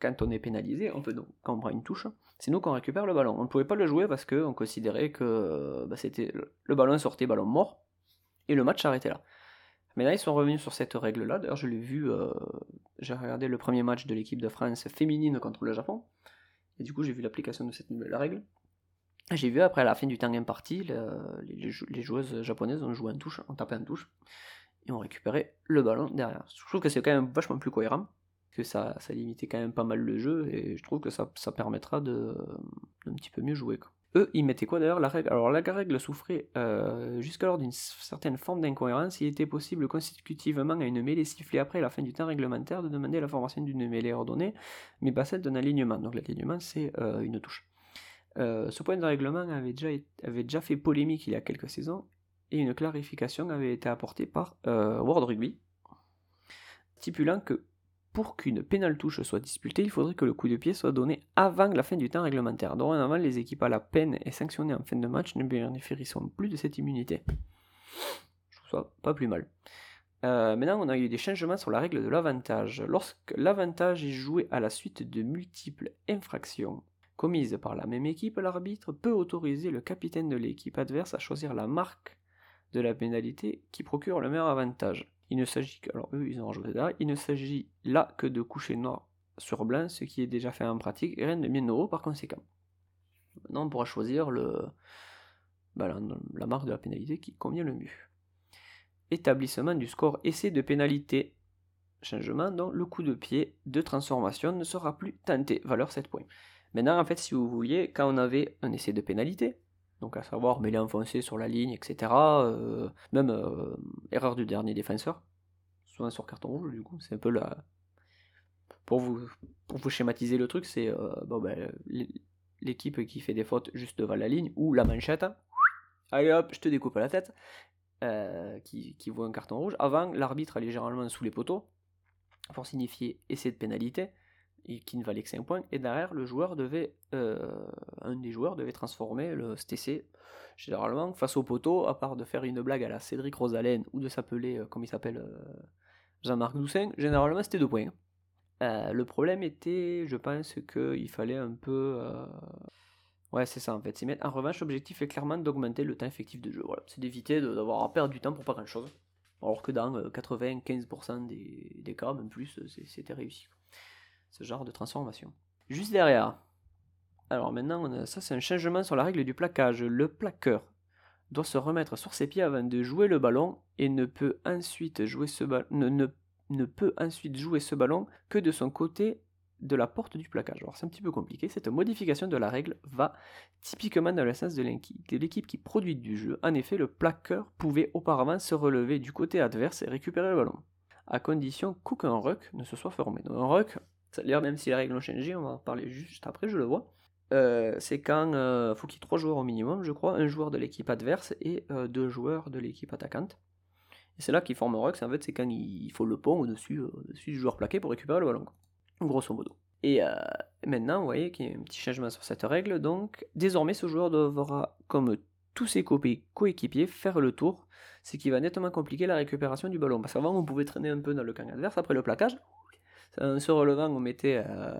B: quand on est pénalisé, on peut donc, quand on prend une touche, c'est nous qu'on récupère le ballon. On ne pouvait pas le jouer parce qu'on considérait que bah, c'était le ballon sortait ballon mort et le match s'arrêtait là. Mais là, ils sont revenus sur cette règle-là. D'ailleurs, je l'ai vu, euh, j'ai regardé le premier match de l'équipe de France féminine contre le Japon. Et du coup, j'ai vu l'application de cette nouvelle règle. J'ai vu après, à la fin du temps imparti, les, joueuses japonaises ont joué en touche, ont tapé en touche, et ont récupéré le ballon derrière. Je trouve que c'est quand même vachement plus cohérent que ça, limitait quand même pas mal le jeu, et je trouve que ça, ça permettra de, un petit peu mieux jouer. Eux, ils mettaient quoi d'ailleurs? La règle Alors la règle souffrait euh, jusqu'alors d'une certaine forme d'incohérence. Il était possible consécutivement à une mêlée sifflée après la fin du temps réglementaire de demander la formation d'une mêlée ordonnée, mais pas celle d'un alignement. Donc l'alignement, c'est euh, une touche. Euh, ce point de règlement avait déjà, avait déjà fait polémique il y a quelques saisons, et une clarification avait été apportée par World Rugby, stipulant que pour qu'une pénale touche soit disputée, il faudrait que le coup de pied soit donné avant la fin du temps réglementaire. Dorénavant, les équipes à la peine et sanctionnées en fin de match ne bénéficieront plus de cette immunité. Je trouve ça pas plus mal. Euh, maintenant, on a eu des changements sur la règle de l'avantage. Lorsque l'avantage est joué à la suite de multiples infractions commises par la même équipe, l'arbitre peut autoriser le capitaine de l'équipe adverse à choisir la marque de la pénalité qui procure le meilleur avantage. Il ne s'agit là, que de coucher noir sur blanc, ce qui est déjà fait en pratique, et rien de bien nouveau par conséquent. Maintenant, on pourra choisir le, bah, la, marque de la pénalité qui convient le mieux. Établissement du score essai de pénalité. Changement dont le coup de pied de transformation ne sera plus tenté. Valeur 7 points. Maintenant, en fait, si vous vouliez, quand on avait un essai de pénalité, donc à savoir mêler enfoncé sur la ligne, etc., euh, même euh, erreur du dernier défenseur, souvent sur carton rouge, du coup, c'est un peu la. Pour vous, schématiser le truc, c'est euh, ben, l'équipe qui fait des fautes juste devant la ligne, ou la manchette, allez hop, je te découpe la tête, qui, qui voit un carton rouge. Avant, l'arbitre allait généralement sous les poteaux pour signifier essai de pénalité et qui ne valait que 5 points. Et derrière, le joueur devait, un des joueurs devait transformer le STC généralement face au poteau, à part de faire une blague à la Cédric Rosalène ou de s'appeler, comme il s'appelle, Jean-Marc Doussin, généralement c'était 2 points. le problème était, je pense, qu'il fallait un peu Ouais, c'est ça en fait. En revanche, l'objectif est clairement d'augmenter le temps effectif de jeu. Voilà. C'est d'éviter d'avoir à perdre du temps pour pas grand chose. Alors que dans 95% euh, des, des, cas, même plus, c'était réussi. Ce genre de transformation. Juste derrière. Alors maintenant, ça c'est un changement sur la règle du plaquage. Le plaqueur doit se remettre sur ses pieds avant de jouer le ballon et ne peut ensuite jouer ce, ballon que de son côté de la porte du plaquage. Alors c'est un petit peu compliqué, cette modification de la règle va typiquement dans le sens de l'équipe qui produit du jeu. En effet, le plaqueur pouvait auparavant se relever du côté adverse et récupérer le ballon, à condition qu'aucun ruck ne se soit formé. Donc un ruck, d'ailleurs même si les règles ont changé, on va en parler juste après, je le vois, euh, c'est quand euh, faut qu'il y ait trois joueurs au minimum, je crois, un joueur de l'équipe adverse et euh, deux joueurs de l'équipe attaquante. Et c'est là qu'ils forment ruck, en fait c'est quand il faut le pont au-dessus, au-dessus du joueur plaqué pour récupérer le ballon grosso modo. Et euh, maintenant, vous voyez qu'il y a un petit changement sur cette règle. Donc, désormais, ce joueur devra, comme tous ses coéquipiers, faire le tour, ce qui va nettement compliquer la récupération du ballon. Parce qu'avant, on pouvait traîner un peu dans le camp adverse après le plaquage. En se relevant, on, mettait, euh,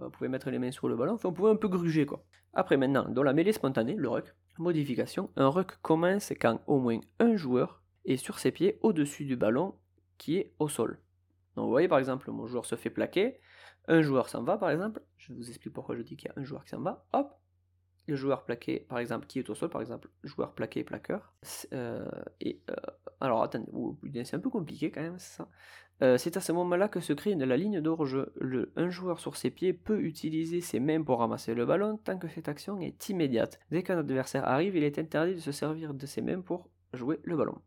B: on pouvait mettre les mains sur le ballon, on pouvait un peu gruger. quoi. Après, maintenant, dans la mêlée spontanée, le ruck, modification, un ruck commence quand au moins un joueur est sur ses pieds au-dessus du ballon qui est au sol. Donc, vous voyez, par exemple, mon joueur se fait plaquer un joueur s'en va par exemple, je vous explique pourquoi je dis qu'il y a un joueur qui s'en va, hop, le joueur plaqué par exemple qui est au sol, par exemple, joueur plaqué plaqueur, euh, et euh, alors attendez, c'est un peu compliqué quand même, c'est ça. Euh, c'est à ce moment-là que se crée la ligne d'orge. Un joueur sur ses pieds peut utiliser ses mains pour ramasser le ballon tant que cette action est immédiate. Dès qu'un adversaire arrive, il est interdit de se servir de ses mains pour jouer le ballon.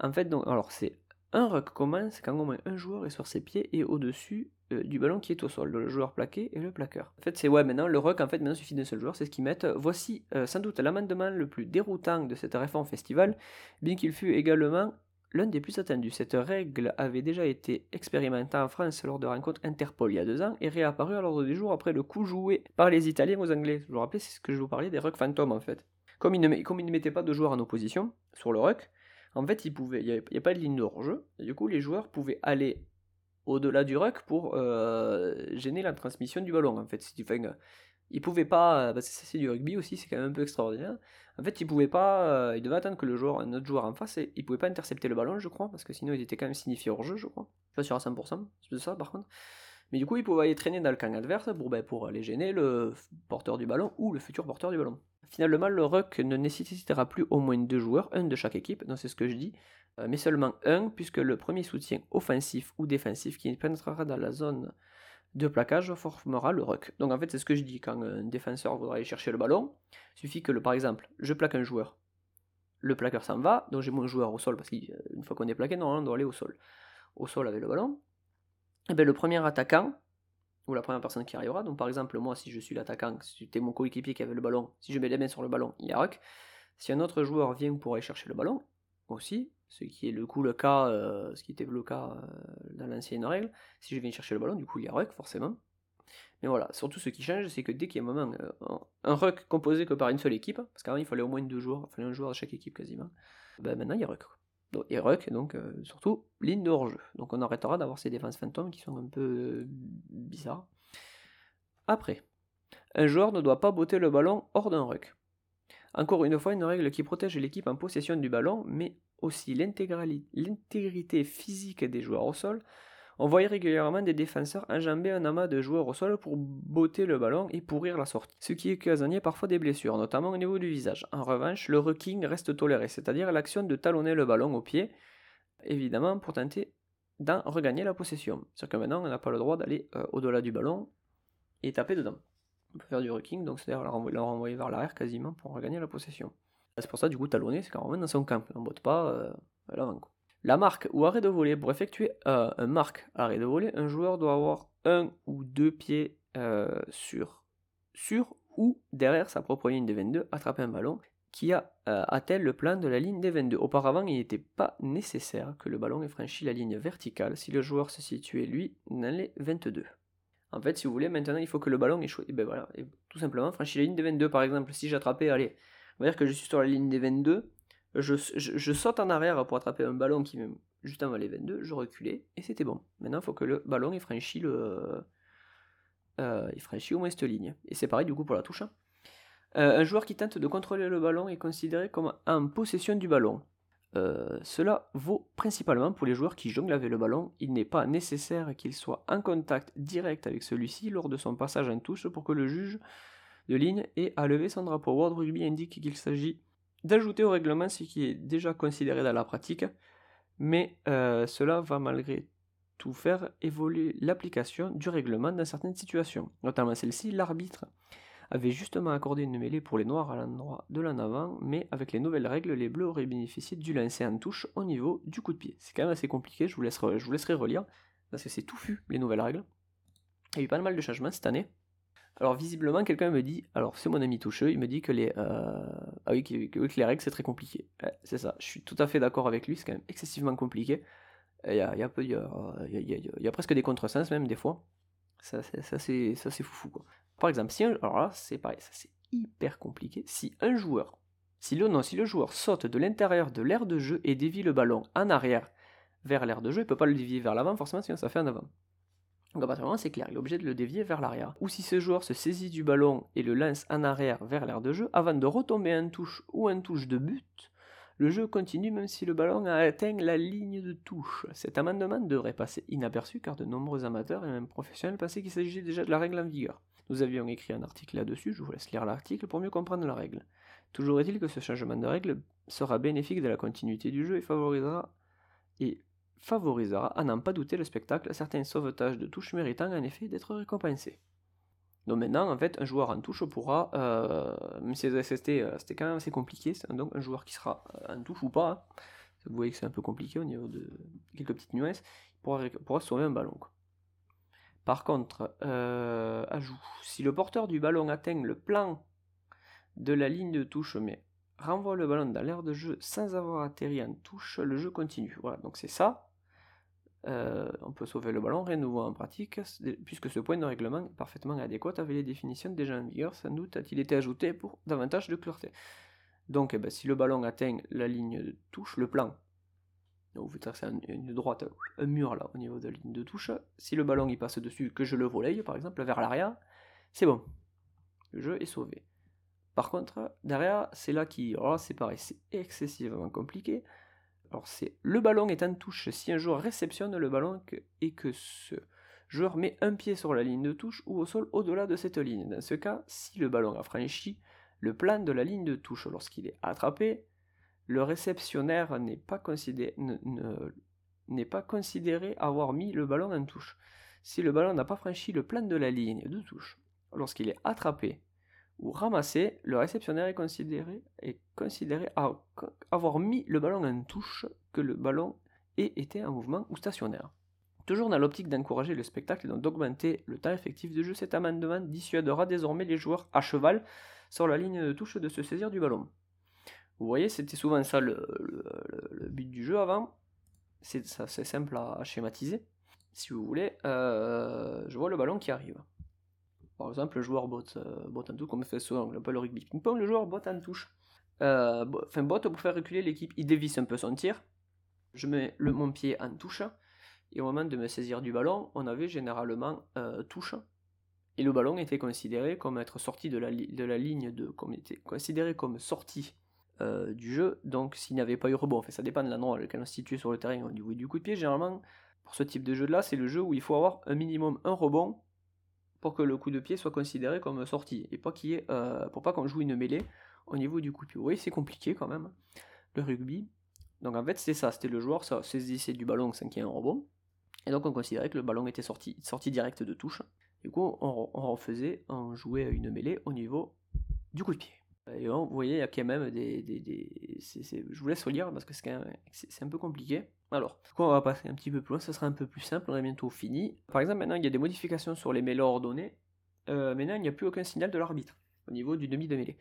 B: En fait, donc, alors c'est un ruck commence quand au moins un joueur est sur ses pieds et au-dessus euh, du ballon qui est au sol, le joueur plaqué et le plaqueur. En fait, c'est ouais, maintenant le ruck, en fait, maintenant suffit d'un seul joueur, c'est ce qu'ils mettent. Voici euh, sans doute l'amendement le plus déroutant de cette réforme festival, bien qu'il fût également l'un des plus attendus. Cette règle avait déjà été expérimentée en France lors de rencontres Interpol il y a deux ans et réapparue à l'ordre du jour après le coup joué par les Italiens aux Anglais. Je vous rappelle, c'est ce que je vous parlais des ruck fantômes en fait. Comme ils ne, comme ils ne mettaient pas de joueurs en opposition sur le ruck, en fait, il n'y avait, pas de ligne de hors-jeu. Du coup, les joueurs pouvaient aller au-delà du ruck pour euh, gêner la transmission du ballon. En fait, enfin, euh, ils pouvaient pas, parce que c'est du rugby aussi, c'est quand même un peu extraordinaire. En fait, ils pouvaient pas, euh, ils devaient attendre que le joueur, un autre joueur en face, et ils pouvaient pas intercepter le ballon, je crois, parce que sinon ils étaient quand même signifiés hors jeu, je crois. Je suis pas sûr à 100%, c'est ça par contre. Mais du coup, ils pouvaient aller traîner dans le camp adverse pour, ben, aller gêner le porteur du ballon ou le futur porteur du ballon. Finalement, le ruck ne nécessitera plus au moins deux joueurs, un de chaque équipe, donc c'est ce que je dis, euh, mais seulement un, puisque le premier soutien offensif ou défensif qui pénétrera dans la zone de plaquage formera le ruck. Donc en fait, c'est ce que je dis, quand un défenseur voudra aller chercher le ballon, il suffit que, par exemple, je plaque un joueur, le plaqueur s'en va, donc j'ai mon joueur au sol, parce qu'une fois qu'on est plaqué, normalement on doit aller au sol. Au sol avec le ballon. Et bien le premier attaquant, ou la première personne qui arrivera. Donc par exemple, moi, si je suis l'attaquant, si c'était mon coéquipier qui avait le ballon, si je mets les mains sur le ballon, il y a ruck. Si un autre joueur vient pour aller chercher le ballon, aussi, ce qui est le coup le cas, euh, ce qui était le cas euh, dans l'ancienne règle. Si je viens chercher le ballon, du coup il y a ruck forcément. Mais voilà, surtout ce qui change, c'est que dès qu'il y a un moment, euh, un composé que par une seule équipe, parce qu'avant il fallait au moins deux joueurs, il fallait un joueur de chaque équipe quasiment, ben maintenant il y a ruck. Et ruck, donc surtout ligne de hors-jeu. Donc on arrêtera d'avoir ces défenses fantômes qui sont un peu bizarres. Après, un joueur ne doit pas botter le ballon hors d'un ruck. Encore une fois, une règle qui protège l'équipe en possession du ballon, mais aussi l'intégrité physique des joueurs au sol. On voyait régulièrement des défenseurs enjamber un amas de joueurs au sol pour botter le ballon et pourrir la sortie, ce qui occasionnait parfois des blessures, notamment au niveau du visage. En revanche, le rucking reste toléré, c'est-à-dire l'action de talonner le ballon au pied, évidemment pour tenter d'en regagner la possession. C'est-à-dire que maintenant, on n'a pas le droit d'aller euh, au-delà du ballon et taper dedans. On peut faire du rucking, donc c'est-à-dire la renvoyer, vers l'arrière quasiment pour regagner la possession. C'est pour ça, du coup, talonner, c'est quand remet dans son camp. On ne botte pas euh, l'avant. La marque ou arrêt de voler. Pour effectuer euh, un marque arrêt de voler, un joueur doit avoir un ou deux pieds euh, sur, sur ou derrière sa propre ligne des 22, attraper un ballon qui a atteint le plan de la ligne des 22. Auparavant, il n'était pas nécessaire que le ballon ait franchi la ligne verticale si le joueur se situait, lui, dans les 22. En fait, si vous voulez, maintenant, il faut que le ballon ait Et ben tout simplement, franchir la ligne des 22, par exemple. Si j'attrapais, allez, on va dire que je suis sur la ligne des 22, je, saute en arrière pour attraper un ballon qui juste avant les 22, je reculais, et c'était bon. Maintenant, il faut que le ballon ait franchi le... Euh, il franchit au moins cette ligne. Et c'est pareil, du coup, pour la touche. Hein. Euh, un joueur qui tente de contrôler le ballon est considéré comme en possession du ballon. Euh, cela vaut principalement pour les joueurs qui jonglent avec le ballon. Il n'est pas nécessaire qu'il soit en contact direct avec celui-ci lors de son passage en touche pour que le juge de ligne ait à lever son drapeau. World Rugby indique qu'il s'agit d'ajouter au règlement ce qui est déjà considéré dans la pratique, mais euh, cela va malgré tout faire évoluer l'application du règlement dans certaines situations, notamment celle-ci, l'arbitre avait justement accordé une mêlée pour les noirs à l'endroit de l'en avant, mais avec les nouvelles règles, les bleus auraient bénéficié du lancer en touche au niveau du coup de pied. C'est quand même assez compliqué, je vous, laisserai, je vous laisserai relire, parce que c'est touffu les nouvelles règles. Il y a eu pas mal de changements cette année. Alors visiblement, quelqu'un me dit, alors c'est mon ami toucheux, il me dit que les, euh, ah oui, que, les règles c'est très compliqué. c'est ça, je suis tout à fait d'accord avec lui, c'est quand même excessivement compliqué. Il y a, presque des contresens même des fois. Ça, c'est foufou. Quoi. Par exemple, si un, alors là, c'est pareil, ça c'est hyper compliqué. Si un joueur, si le, non, si le joueur saute de l'intérieur de l'aire de jeu et dévie le ballon en arrière vers l'aire de jeu, il ne peut pas le dévier vers l'avant, forcément, sinon ça fait en avant. Donc à partir moment, c'est clair, il est obligé de le dévier vers l'arrière. Ou si ce joueur se saisit du ballon et le lance en arrière vers l'aire de jeu, avant de retomber en touche ou en touche de but, le jeu continue même si le ballon atteint la ligne de touche. Cet amendement devrait passer inaperçu car de nombreux amateurs et même professionnels pensaient qu'il s'agissait déjà de la règle en vigueur. Nous avions écrit un article là-dessus, je vous laisse lire l'article pour mieux comprendre la règle. Toujours est-il que ce changement de règle sera bénéfique de la continuité du jeu et favorisera et favorisera, à n'en pas douter, le spectacle, certains sauvetages de touche méritant en effet d'être récompensés. Donc maintenant, en fait, un joueur en touche pourra, euh, même si les SST, euh, c'était quand même assez compliqué, donc un joueur qui sera euh, en touche ou pas, hein. vous voyez que c'est un peu compliqué au niveau de quelques petites nuances, il pourra, sauver un ballon. Par contre, si le porteur du ballon atteint le plan de la ligne de touche, mais renvoie le ballon dans l'air de jeu sans avoir atterri en touche, le jeu continue. Voilà, donc c'est ça. Euh, on peut sauver le ballon, rien de nouveau en pratique, puisque ce point de règlement est parfaitement adéquat avec les définitions déjà en vigueur, sans doute a-t-il été ajouté pour davantage de clarté. Donc eh ben, si le ballon atteint la ligne de touche, le plan, vous tracez une droite, un mur là au niveau de la ligne de touche, si le ballon y passe dessus, que je le volaille par exemple vers l'arrière, c'est bon, le jeu est sauvé. Par contre, derrière, c'est là qui, oh, c'est pareil, c'est excessivement compliqué, alors c'est le ballon est en touche si un joueur réceptionne le ballon et que ce joueur met un pied sur la ligne de touche ou au sol au-delà de cette ligne. Dans ce cas, si le ballon a franchi le plan de la ligne de touche lorsqu'il est attrapé, le réceptionnaire n'est pas, considéré, n'est pas considéré avoir mis le ballon en touche. Si le ballon n'a pas franchi le plan de la ligne de touche lorsqu'il est attrapé ou ramassé, le réceptionnaire est considéré, considéré avoir mis le ballon en touche que le ballon ait été en mouvement ou stationnaire. Toujours dans l'optique d'encourager le spectacle et donc d'augmenter le temps effectif de jeu, cet amendement dissuadera désormais les joueurs à cheval sur la ligne de touche de se saisir du ballon. Vous voyez, c'était souvent ça le, but du jeu avant. C'est c'est simple à, à schématiser. Si vous voulez, euh, je vois le ballon qui arrive. Par exemple, le joueur botte, euh, en touche, comme fait souvent, un peu le rugby ping-pong, le joueur botte en touche. Euh, Enfin, botte pour faire reculer l'équipe, il dévisse un peu son tir. Je mets le, mon pied en touche. Et au moment de me saisir du ballon, on avait généralement euh, touche. Et le ballon était considéré comme être sorti de la, ligne de. Comme était considéré comme sorti euh, du jeu. Donc s'il n'y avait pas eu rebond, enfin, ça dépend de l'endroit lequel on se situe sur le terrain niveau du coup de pied. Généralement, pour ce type de jeu-là, c'est le jeu où il faut avoir un minimum un rebond pour que le coup de pied soit considéré comme sorti. Et pas qu'il euh, pour pas qu'on joue une mêlée au niveau du coup de pied. Oui, c'est compliqué quand même, le rugby. Donc en fait, c'était ça, c'était le joueur, ça saisissait du ballon y ait un rebond. Et donc on considérait que le ballon était sorti, sorti direct de touche. Du coup, on, on refaisait, on jouait une mêlée au niveau du coup de pied. Et vous voyez, il y a quand même des... je vous laisse relire parce que c'est un peu compliqué. Alors, coup, on va passer un petit peu plus loin, ça sera un peu plus simple, on est bientôt fini. Par exemple, maintenant, il y a des modifications sur les mêlées ordonnées. Euh, maintenant, il n'y a plus aucun signal de l'arbitre au niveau du demi de mêlée.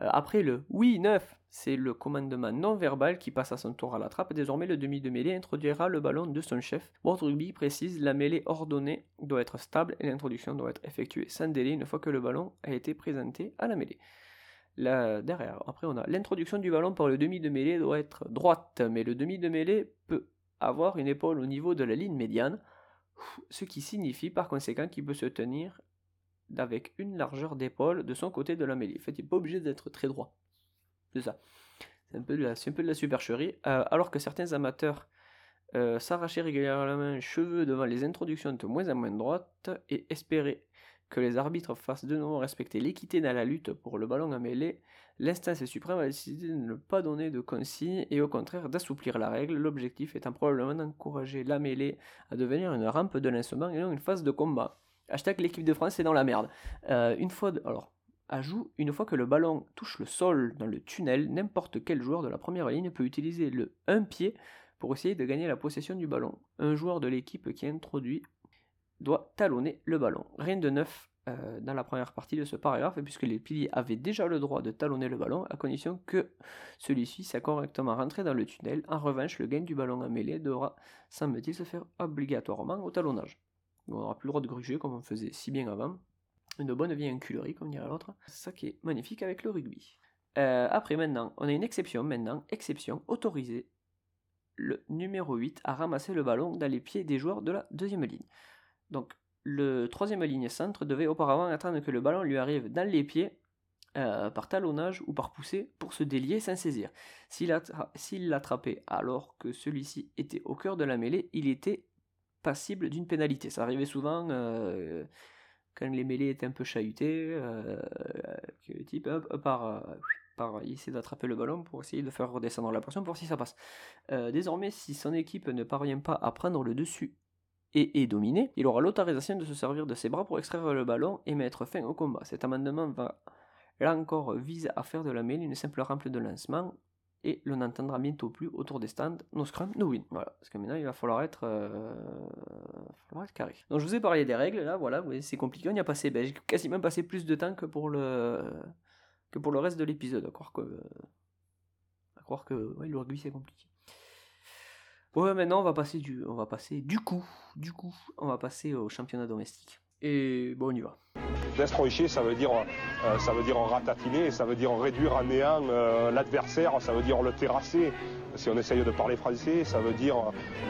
B: Euh, après le oui 9, c'est le commandement non verbal qui passe à son tour à la trappe. Désormais, le demi de mêlée introduira le ballon de son chef. World Rugby précise la mêlée ordonnée doit être stable et l'introduction doit être effectuée sans délai une fois que le ballon a été présenté à la mêlée. Derrière, après, on a l'introduction du ballon par le demi de mêlée doit être droite, mais le demi de mêlée peut avoir une épaule au niveau de la ligne médiane, ce qui signifie par conséquent qu'il peut se tenir avec une largeur d'épaule de son côté de la mêlée. En fait, il n'est pas obligé d'être très droit. C'est ça. C'est un, peu de la- c'est un peu de la supercherie. Euh, alors que certains amateurs euh, s'arrachaient régulièrement les cheveux devant les introductions de moins en moins droites et espéraient que les arbitres fassent de nouveau respecter l'équité dans la lutte pour le ballon à mêlée, l'instance suprême a décidé de ne pas donner de consignes et au contraire d'assouplir la règle, l'objectif étant probablement d'encourager la mêlée à devenir une rampe de lancement et non une phase de combat. Hashtag l'équipe de France est dans la merde. Euh, une fois de... Alors, ajout, une fois que le ballon touche le sol dans le tunnel, n'importe quel joueur de la première ligne peut utiliser le un pied pour essayer de gagner la possession du ballon. Un joueur de l'équipe qui introduit doit talonner le ballon. Rien de neuf euh, dans la première partie de ce paragraphe, puisque les piliers avaient déjà le droit de talonner le ballon, à condition que celui-ci soit correctement rentré dans le tunnel. En revanche, le gain du ballon à mêlée devra, semble-t-il, se faire obligatoirement au talonnage. On n'aura plus le droit de gruger comme on faisait si bien avant. Une bonne vieille enculerie, comme dirait l'autre. C'est ça qui est magnifique avec le rugby. Euh, après, maintenant, on a une exception. Maintenant, exception autorisée. Le numéro 8 à ramasser le ballon dans les pieds des joueurs de la deuxième ligne. Donc, le troisième ligne centre devait auparavant attendre que le ballon lui arrive dans les pieds euh, par talonnage ou par poussée pour se délier sans saisir. S'il attra- s'il l'attrapait alors que celui-ci était au cœur de la mêlée, il était passible d'une pénalité. Ça arrivait souvent euh, quand les mêlées étaient un peu chahutées, euh, type par, par il essaie d'attraper le ballon pour essayer de faire redescendre la pression pour voir si ça passe. Désormais, si son équipe ne parvient pas à prendre le dessus et est dominé, il aura l'autorisation de se servir de ses bras pour extraire le ballon et mettre fin au combat. Cet amendement va là encore vise à faire de la mêlée une simple rampe de lancement et l'on n'entendra bientôt plus autour des stands no scrum, no win. Voilà, parce que maintenant il va falloir être, euh, falloir être carré. Donc je vous ai parlé des règles, là, voilà, vous voyez, c'est compliqué, on y a passé, ben, j'ai quasiment passé plus de temps que pour le, que pour le reste de l'épisode, à croire que, à croire que ouais, le rugby c'est compliqué. Ouais, maintenant on va passer du, on va passer du coup, du coup, on va passer au championnat domestique. Et bon, on y va.
D: Destroyer, ça veut dire, euh, ça veut dire en ratatiner, ça veut dire en réduire à néant euh, l'adversaire, ça veut dire le terrasser. Si on essaye de parler français, ça veut dire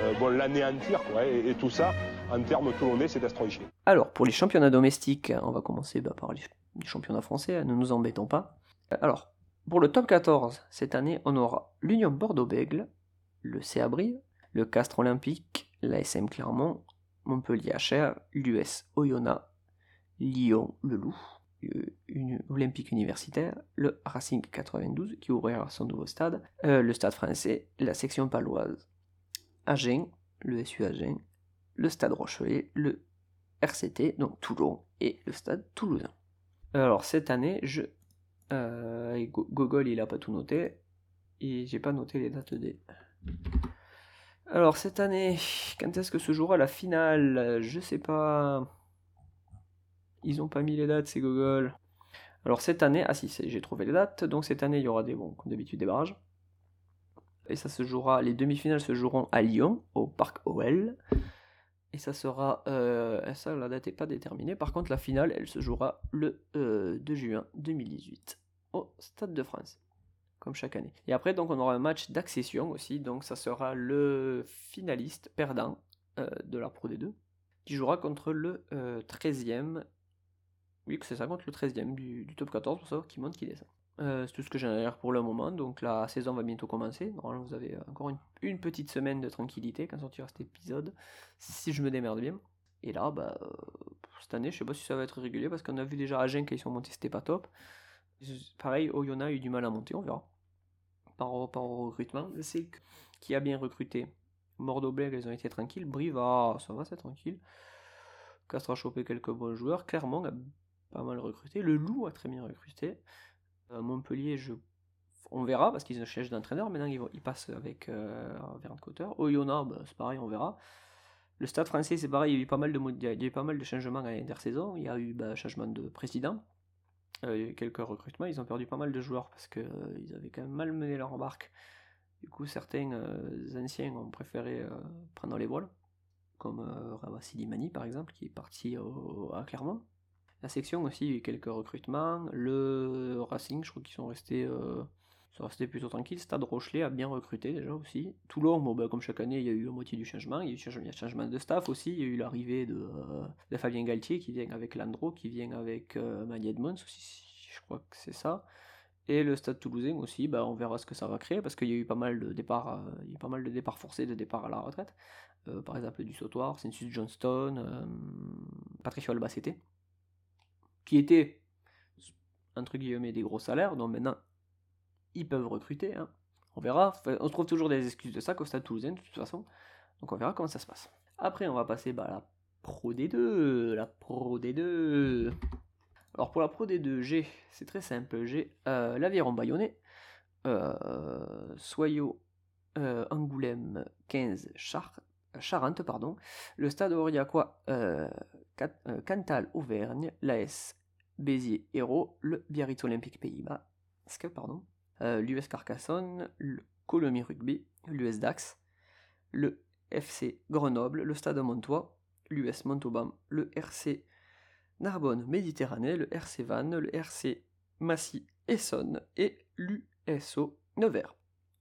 D: euh, bon, l'anéantir. Quoi, et, et tout ça, en termes toulonnais, c'est destroyer.
B: Alors, pour les championnats domestiques, on va commencer bah, par les, les championnats français, ne nous embêtons pas. Alors, pour le top 14, cette année, on aura l'Union Bordeaux-Bègle, le CA Brive, le Castres Olympique, l'ASM Clermont, Montpellier HR, l'US Oyonnax, Lyon Le Loup, euh, une Olympique Universitaire, le Racing 92 qui ouvrira son nouveau stade, euh, le Stade français, la section paloise, Agen, le SU Agen, le Stade Rochelet, le RCT, donc Toulon, et le Stade Toulousain. Alors cette année, je euh, il a pas tout noté et j'ai pas noté les dates des. Alors cette année, quand est-ce que se jouera la finale? Je sais pas. Ils ont pas mis les dates, c'est Gogol. Alors cette année, ah si, j'ai trouvé les dates, donc cette année il y aura des, d'habitude des barrages. Et ça se jouera, les demi-finales se joueront à Lyon, au Parc OL. Et ça sera, euh, ça la date n'est pas déterminée. Par contre la finale, elle se jouera le 2 euh, juin 2018 au Stade de France, chaque année. Et après donc on aura un match d'accession aussi, donc ça sera le finaliste perdant euh, de la Pro D2 qui jouera contre le 13e oui, c'est ça, contre le 13e du, top 14 pour savoir qui monte, qui descend. Euh, c'est tout ce que j'ai à dire pour le moment, donc la saison va bientôt commencer. Normalement, vous avez encore une, petite semaine de tranquillité quand sortira cet épisode, si je me démerde bien. Et là, bah, euh, cette année, je sais pas si ça va être régulier parce qu'on a vu déjà Agen quand ils sont montés, c'était pas top. Pareil, Oyonnax a eu du mal à monter, on verra. Par, rapport au recrutement, sais qui a bien recruté. Bordeaux-Bègles, ils ont été tranquilles. Brive, ah, ça va, c'est tranquille. Castres a chopé quelques bons joueurs. Clermont a pas mal recruté. Le Loup a très bien recruté. Euh, Montpellier, on verra parce qu'ils cherchent d'entraîneur. Maintenant, ils, ils, passent avec euh, Verne Cotter. Oyonnax, bah, c'est pareil, on verra. Le stade français, c'est pareil, il y a eu pas mal de, il y a eu pas mal de changements à l'intersaison. Il y a eu bah, changement de président, euh, quelques recrutements. Ils ont perdu pas mal de joueurs parce qu'ils euh, avaient quand même mal mené leur embarque. Du coup, certains anciens ont préféré prendre les voiles, comme Ravassi Limani par exemple, qui est parti à Clermont. La section aussi, eu quelques recrutements. Le Racing, je crois qu'ils sont restés, euh, sont restés plutôt tranquilles. Stade Rochelet a bien recruté déjà aussi. Toulon, bon, ben, comme chaque année, il y a eu la moitié du changement. Il y a eu un changement de staff aussi. Il y a eu l'arrivée de, euh, Fabien Galtier qui vient avec Landro, qui vient avec euh, Mani Edmonds aussi, je crois que c'est ça. Et le Stade Toulousain aussi, bah, on verra ce que ça va créer parce qu'il y a eu pas mal de départs, euh, il y a eu pas mal de départs forcés, de départs à la retraite. par exemple du Sautoir, Census Johnston, Patricio Albacete qui étaient, entre guillemets, des gros salaires, donc maintenant, ils peuvent recruter. Hein. On verra. on trouve toujours des excuses de ça qu'au stade toulousain, de toute façon. Donc on verra comment ça se passe. Après, on va passer bah, à la Pro D2. La Pro D2. Alors pour la Pro D2, j'ai, c'est très simple, j'ai euh, l'Aviron Bayonnais, euh, euh, Angoulême 15, Char Charente, pardon, le stade Aurillacois euh, Cantal Auvergne, l'AS Béziers Héros, le Biarritz Olympique Pays-Bas, pardon, euh, l'US Carcassonne, le Colomiers Rugby, l'US Dax, le FC Grenoble, le Stade Montois, l'US Montauban, le RC Narbonne Méditerranée, le RC Vannes, le RC Massy Essonne et l'USO Nevers.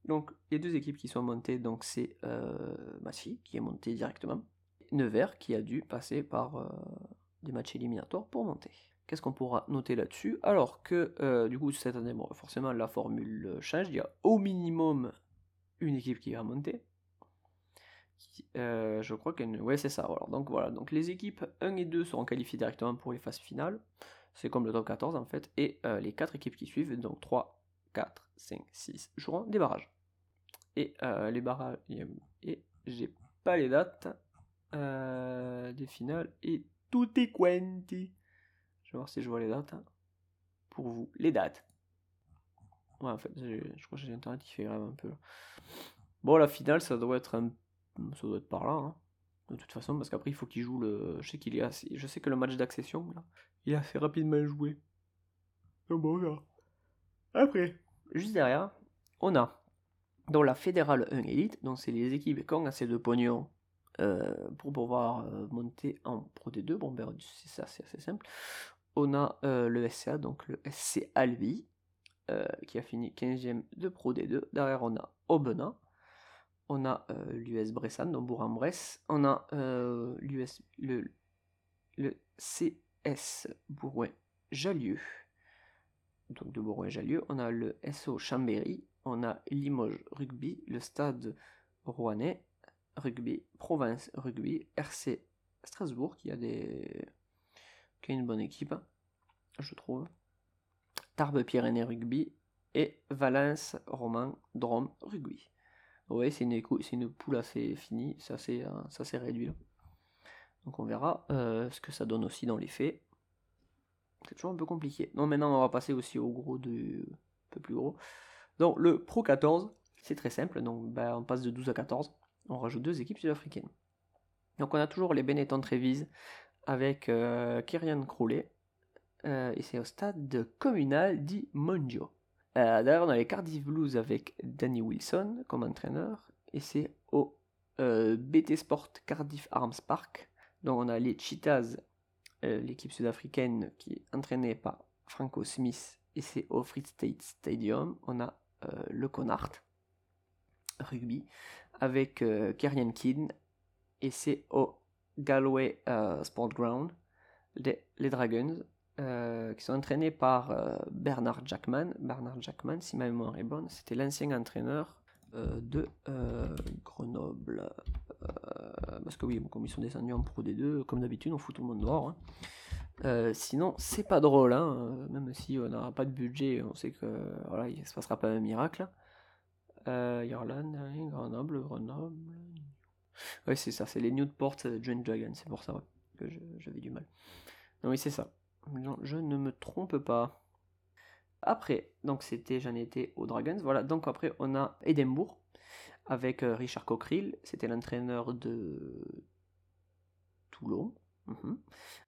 B: Donc les deux équipes qui sont montées, donc c'est euh, Massy qui est monté directement, Nevers qui a dû passer par euh, des matchs éliminatoires pour monter. Qu'est-ce qu'on pourra noter là-dessus Alors que euh, du coup cette année, forcément la formule change, il y a au minimum une équipe qui va monter. Euh, je crois qu'elle... Ouais c'est ça, voilà. Donc voilà, donc les équipes 1 et 2 seront qualifiées directement pour les phases finales. C'est comme le top 14 en fait. Et les 4 équipes qui suivent, donc 3, 4, 5, 6, joueront des barrages. Et les barrages... Et j'ai pas les dates euh, des finales et tout est quanti. Voir si je vois les dates. Hein. Pour vous, les dates. Ouais, en fait, je crois que j'ai internet qui fait grave un peu. Bon, la finale, ça doit être un... ça doit être par là. Hein. De toute façon, parce qu'après, il faut qu'il joue le. Je sais qu'il est assez... Je sais que le match d'accession, là, il est assez rapidement joué. bon, on Après, juste derrière, on a dans la Fédérale 1 Elite, donc c'est les équipes qui ont assez de pognon euh, pour pouvoir euh, monter en Pro D2. Bon, ben, c'est ça, c'est assez simple. On a euh, le SCA, donc le SC Albi, qui a fini 15e de Pro D2. Derrière, on a Aubenas. On a l'US Bressan, donc Bourg-en-Bresse. On a le, le CS Bourgoin-Jallieu. Donc de Bourgoin-Jallieu. On a le SO Chambéry. On a Limoges Rugby, le stade rouennais Rugby, Province Rugby, RC Strasbourg qui a des une bonne équipe, je trouve. Tarbes Pyrénées Rugby et Valence Roman Drôme Rugby. Oui, c'est une, une poule assez finie, c'est assez, euh, réduit. Donc on verra euh, ce que ça donne aussi dans les faits. C'est toujours un peu compliqué. Non, maintenant on va passer aussi au gros de. un peu plus gros. Donc le Pro 14, c'est très simple. Donc ben, on passe de 12 à 14 on rajoute deux équipes sud-africaines. Donc on a toujours les Benetton Trévise avec euh, Kyrian Crowley, euh, et c'est au stade communal dit Monjo. Euh, D'ailleurs, on a les Cardiff Blues avec Danny Wilson comme entraîneur, et c'est au BT Sport Cardiff Arms Park. Donc on a les Cheetahs, l'équipe sud-africaine qui est entraînée par Franco Smith, et c'est au Free State Stadium. On a le Connacht rugby avec Kerrian Kidd, et c'est au Galway euh, Sport Ground, les, Dragons, euh, qui sont entraînés par euh, Bernard Jackman. Bernard Jackman, si ma mémoire est bonne, c'était l'ancien entraîneur de Grenoble. Parce que oui, comme ils sont descendus en Pro D2, comme d'habitude, on fout tout le monde dehors. hein. Sinon, c'est pas drôle, hein, même si on n'aura pas de budget, on sait que voilà, il se passera pas un miracle. Irlande, hein, Grenoble, Grenoble. Ouais, c'est ça, c'est les Newport euh, Joint Dragon, c'est pour ça que j'avais du mal. Non, oui, c'est ça. Je ne me trompe pas. Après, donc c'était, j'en étais aux Dragons, voilà. Donc après, on a Édimbourg avec euh, Richard Cockerill, c'était l'entraîneur de Toulon. Mhm.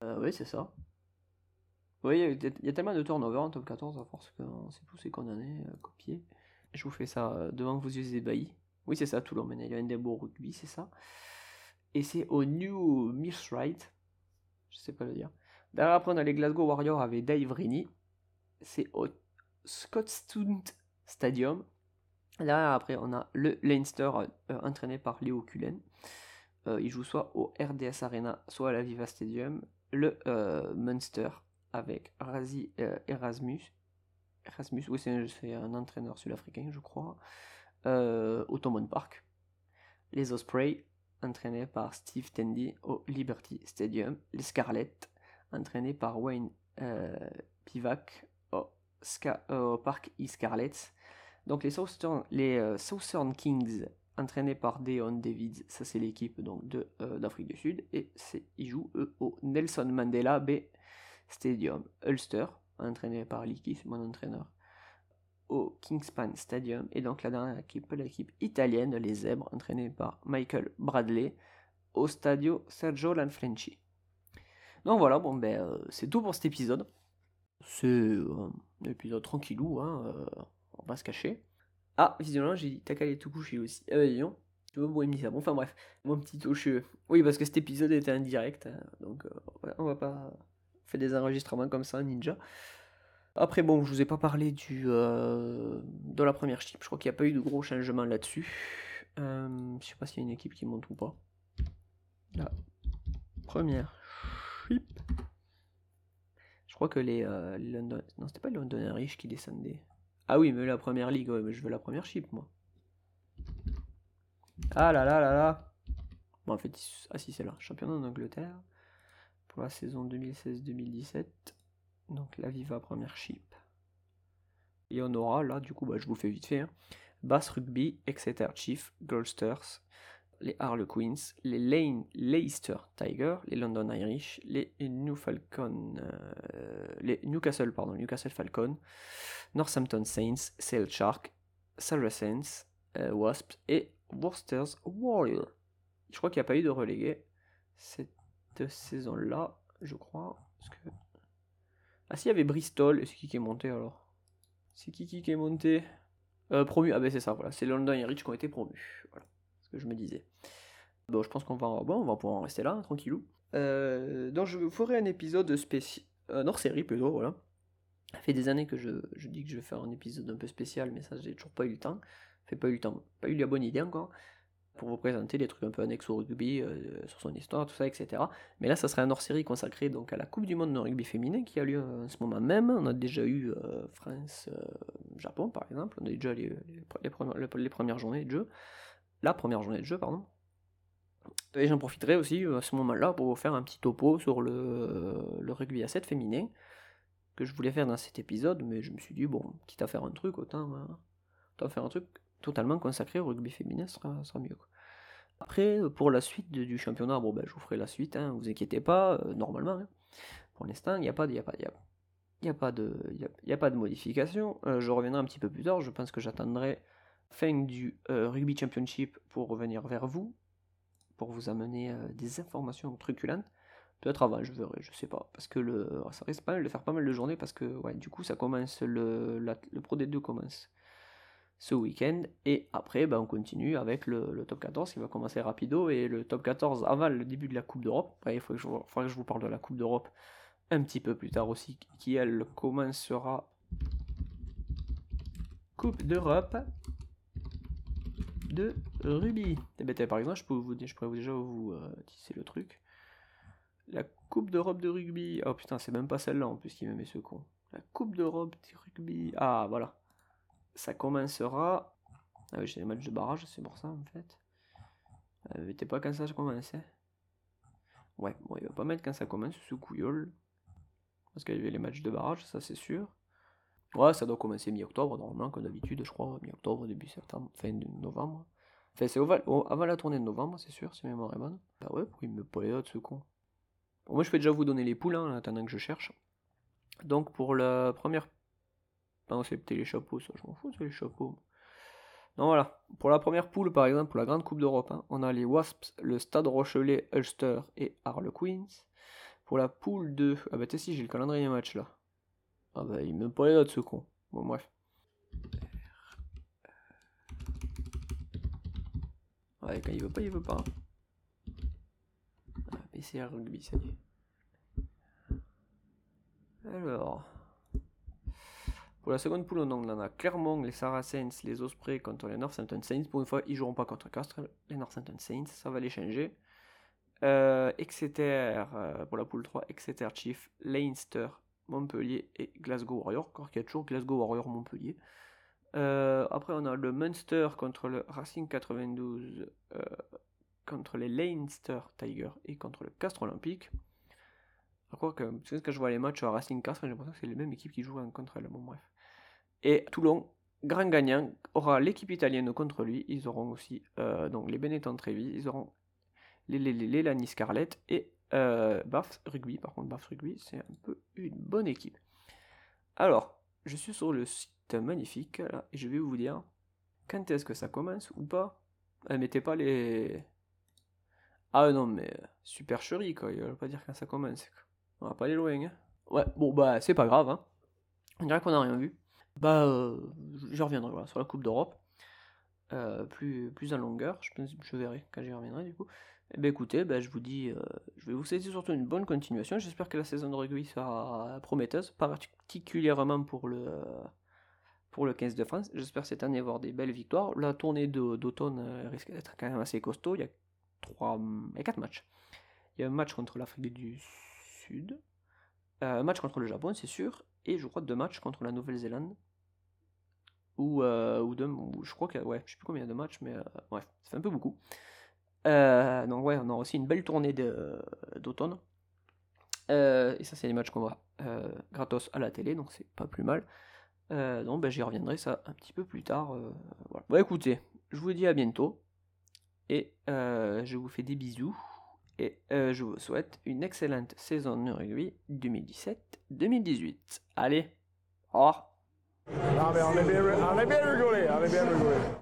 B: Euh, oui, c'est ça. Oui, il y, a- tellement de turnover en top 14 à force qu'on sait tous ces condamnés, copiés. Je vous fais ça devant vos yeux ébahis. Oui, c'est ça, Toulon, y a Edinburgh Rugby, c'est ça. Et c'est au New Millsrite, je sais pas le dire. Derrière, après, on a les Glasgow Warriors avec Dave Rennie. C'est au Scotstoun Stadium. Derrière, après, on a le Leinster, euh, entraîné par Léo Cullen. Euh, il joue soit au RDS Arena, soit à la Viva Stadium. Le euh, Munster avec Razi Erasmus. Erasmus, oui, c'est un, un entraîneur sud-africain, je crois. Euh, au Park. Les Ospreys, entraînés par Steve Tandy au Liberty Stadium. Les Scarlets, entraînés par Wayne euh, Pivac au, Ska- euh, E Scarlets. Donc les euh, Southern Kings, entraînés par Deon Davids, ça c'est l'équipe donc euh, d'Afrique du Sud, et ils jouent au Nelson Mandela Bay Stadium. Ulster, entraîné par c'est mon entraîneur, au Kingspan Stadium, et donc la dernière équipe, l'équipe italienne, les Zèbres, entraînée par Michael Bradley, au Stadio Sergio Lanfranchi. Donc voilà, bon ben euh, c'est tout pour cet épisode. C'est euh, un épisode tranquillou, hein, euh, on va se cacher. Ah, visiblement j'ai dit tout coucher aussi. Euh, dis donc, tu vois, bon, ça. Bon, enfin bref, mon petit toucheux. Oui, parce que cet épisode était indirect, hein, donc on va pas faire des enregistrements comme ça, ninja. Après, bon, je vous ai pas parlé du euh, de la première chip. Je crois qu'il n'y a pas eu de gros changements là-dessus. Euh, je sais pas s'il y a une équipe qui monte ou pas. La première chip. Je crois que les, euh, London... Non, c'était pas London Irish qui descendaient. Ah oui, mais la première ligue, mais je veux la première chip, moi. Ah là là là là. Bon, en fait, ah si, c'est là. Championnat d'Angleterre. Pour la saison 2016-2017. Donc la Viva première chip. Et on aura là, du coup, bah, je vous fais vite fait. hein. Bass Rugby, Exeter Chief, Gulsters, les Harlequins, les Lane, Leicester Tigers, les London Irish, euh, les Newcastle, pardon, Newcastle Falcon, Northampton Saints, Sale Shark, Saracens, euh, Wasps et Worcester's Warrior. Je crois qu'il n'y a pas eu de relégué cette saison-là, je crois. Parce que... Ah si, il y avait Bristol, et c'est qui qui est monté alors? C'est qui qui est monté? Euh, Promu, ah ben c'est ça, voilà, c'est London Irish qui ont été promus. Voilà, ce que je me disais. Bon, je pense qu'on va, bon, on va pouvoir en rester là, hein, tranquillou. Euh, donc je ferai un épisode spécial, un hors série plutôt, voilà. Ça fait des années que je, je dis que je vais faire un épisode un peu spécial, mais ça j'ai toujours pas eu le temps. Fait pas eu le temps, pas eu la bonne idée encore pour vous présenter des trucs un peu annexes au rugby, euh, sur son histoire, tout ça, etc. Mais là, ça serait un hors-série consacré donc à la Coupe du Monde de rugby féminin qui a lieu euh, en ce moment même. On a déjà eu euh, France-Japon, par exemple. On a déjà les, les, premières, journées de jeu. La première journée de jeu, pardon. Et j'en profiterai aussi à ce moment-là pour vous faire un petit topo sur le, rugby à 7 féminin que je voulais faire dans cet épisode, mais je me suis dit, bon, quitte à faire un truc, autant faire un truc totalement consacré au rugby féminin, sera, sera mieux. Après, pour la suite du championnat, bon, ben, je vous ferai la suite, hein, vous inquiétez pas, euh, normalement. Hein. Pour l'instant, il n'y a pas de. Y a pas, y y a y a, pas de modification. Euh, je reviendrai un petit peu plus tard. Je pense que j'attendrai fin du euh, Rugby Championship pour revenir vers vous, pour vous amener euh, des informations truculentes. Peut-être avant, je verrai, je sais pas. Parce que le, ça risque pas mal de faire pas mal de journées parce que ouais, du coup ça commence le, le Pro D2 commence ce week-end et après ben, on continue avec le, top 14 qui va commencer rapido et le top 14 avant le début de la Coupe d'Europe. il faudrait que, je, vous parle de la Coupe d'Europe un petit peu plus tard aussi qui elle commencera Coupe d'Europe de rugby. Par exemple, je, peux vous, pourrais déjà vous euh, tisser le truc. La Coupe d'Europe de rugby. Oh putain, c'est même pas celle-là en plus qui me met ce con. La Coupe d'Europe de rugby. Ah voilà. Ça commencera. Ah oui, j'ai les matchs de barrage, c'est pour ça en fait. Euh, T'es pas quand ça commence. Hein ouais, bon, il va pas mettre quand ça commence ce couillol. Parce qu'il y avait les matchs de barrage, ça c'est sûr. Ouais, ça doit commencer mi-octobre, normalement, comme d'habitude, je crois, mi-octobre, début septembre, fin novembre. Enfin, c'est avant la tournée de novembre, c'est sûr, si ma mémoire est bonne. Bah ouais, pourquoi il me pas les ce con Moi, je peux déjà vous donner les poules, hein, en attendant que je cherche. Donc, pour la première. C'est peut-être les chapeaux, ça, je m'en fous, c'est les chapeaux. Non, voilà. Pour la première poule, par exemple, pour la Grande Coupe d'Europe, hein, on a les Wasps, le Stade Rochelet, Ulster et Harlequins. Pour la poule 2, ah bah t'es si, j'ai le calendrier match là. Ah bah il me parlait là de ce con. Bon bref. Ouais, quand il veut pas, il veut pas. Ah, PCR rugby, ça y est. Alors. Pour la seconde poule, on a Clermont, les Saracens, les Ospreys contre les Northampton Saints. Pour une fois, ils joueront pas contre Castres, les Northampton Saints, ça va les changer. Euh, Exeter, euh, pour la poule 3, Exeter Chief, Leinster, Montpellier et Glasgow Warrior. Encore qu'il y a toujours Glasgow Warrior Montpellier. Euh, après, on a le Munster contre le Racing 92, euh, contre les Leinster Tigers et contre le Castres Olympique. Je crois que quand je vois les matchs à Racing Castres, j'ai l'impression que c'est les mêmes équipes qui jouent contre elles. Bon, bref. Et Toulon, grand gagnant, aura l'équipe italienne contre lui. Ils auront aussi euh, donc les Benetton Trevi, ils auront les, les, les, Lani Scarlett et euh, Rugby, par contre, Bath Rugby, c'est un peu une bonne équipe. Alors, je suis sur le site magnifique, et je vais vous dire quand est-ce que ça commence ou pas. Euh, mettez pas les. Ah non, mais super chérie, quoi, il va pas dire quand ça commence. On va pas aller loin, hein. Ouais, bon, bah, c'est pas grave, hein. On dirait qu'on a rien vu. Bah, euh, je reviendrai sur la Coupe d'Europe. Euh, plus, plus en longueur, je, verrai quand j'y reviendrai du coup. Eh bien écoutez, ben, je vous dis, euh, je vais vous souhaiter surtout une bonne continuation. J'espère que la saison de rugby sera prometteuse, particulièrement pour le, pour le 15 de France. J'espère cette année avoir des belles victoires. La tournée d'automne risque d'être quand même assez costaud. Il y a, trois, et 4 matchs. Il y a un match contre l'Afrique du Sud, un match contre le Japon, c'est sûr, et je crois deux matchs contre la Nouvelle-Zélande. Ou, ou, deux, je crois que, ouais, je sais plus combien de matchs, mais ouais, ça fait un peu beaucoup. Euh, donc ouais, on a aussi une belle tournée d'automne. Euh, et ça, c'est les matchs qu'on voit euh, gratos à la télé, donc c'est pas plus mal. donc ben, j'y reviendrai ça un petit peu plus tard. voilà. Bon écoutez, je vous dis à bientôt. Et je vous fais des bisous. Et je vous souhaite une excellente saison de rugby 2017-2018. Allez, au revoir.
A: On est bien rigolé, on est bien rigolé.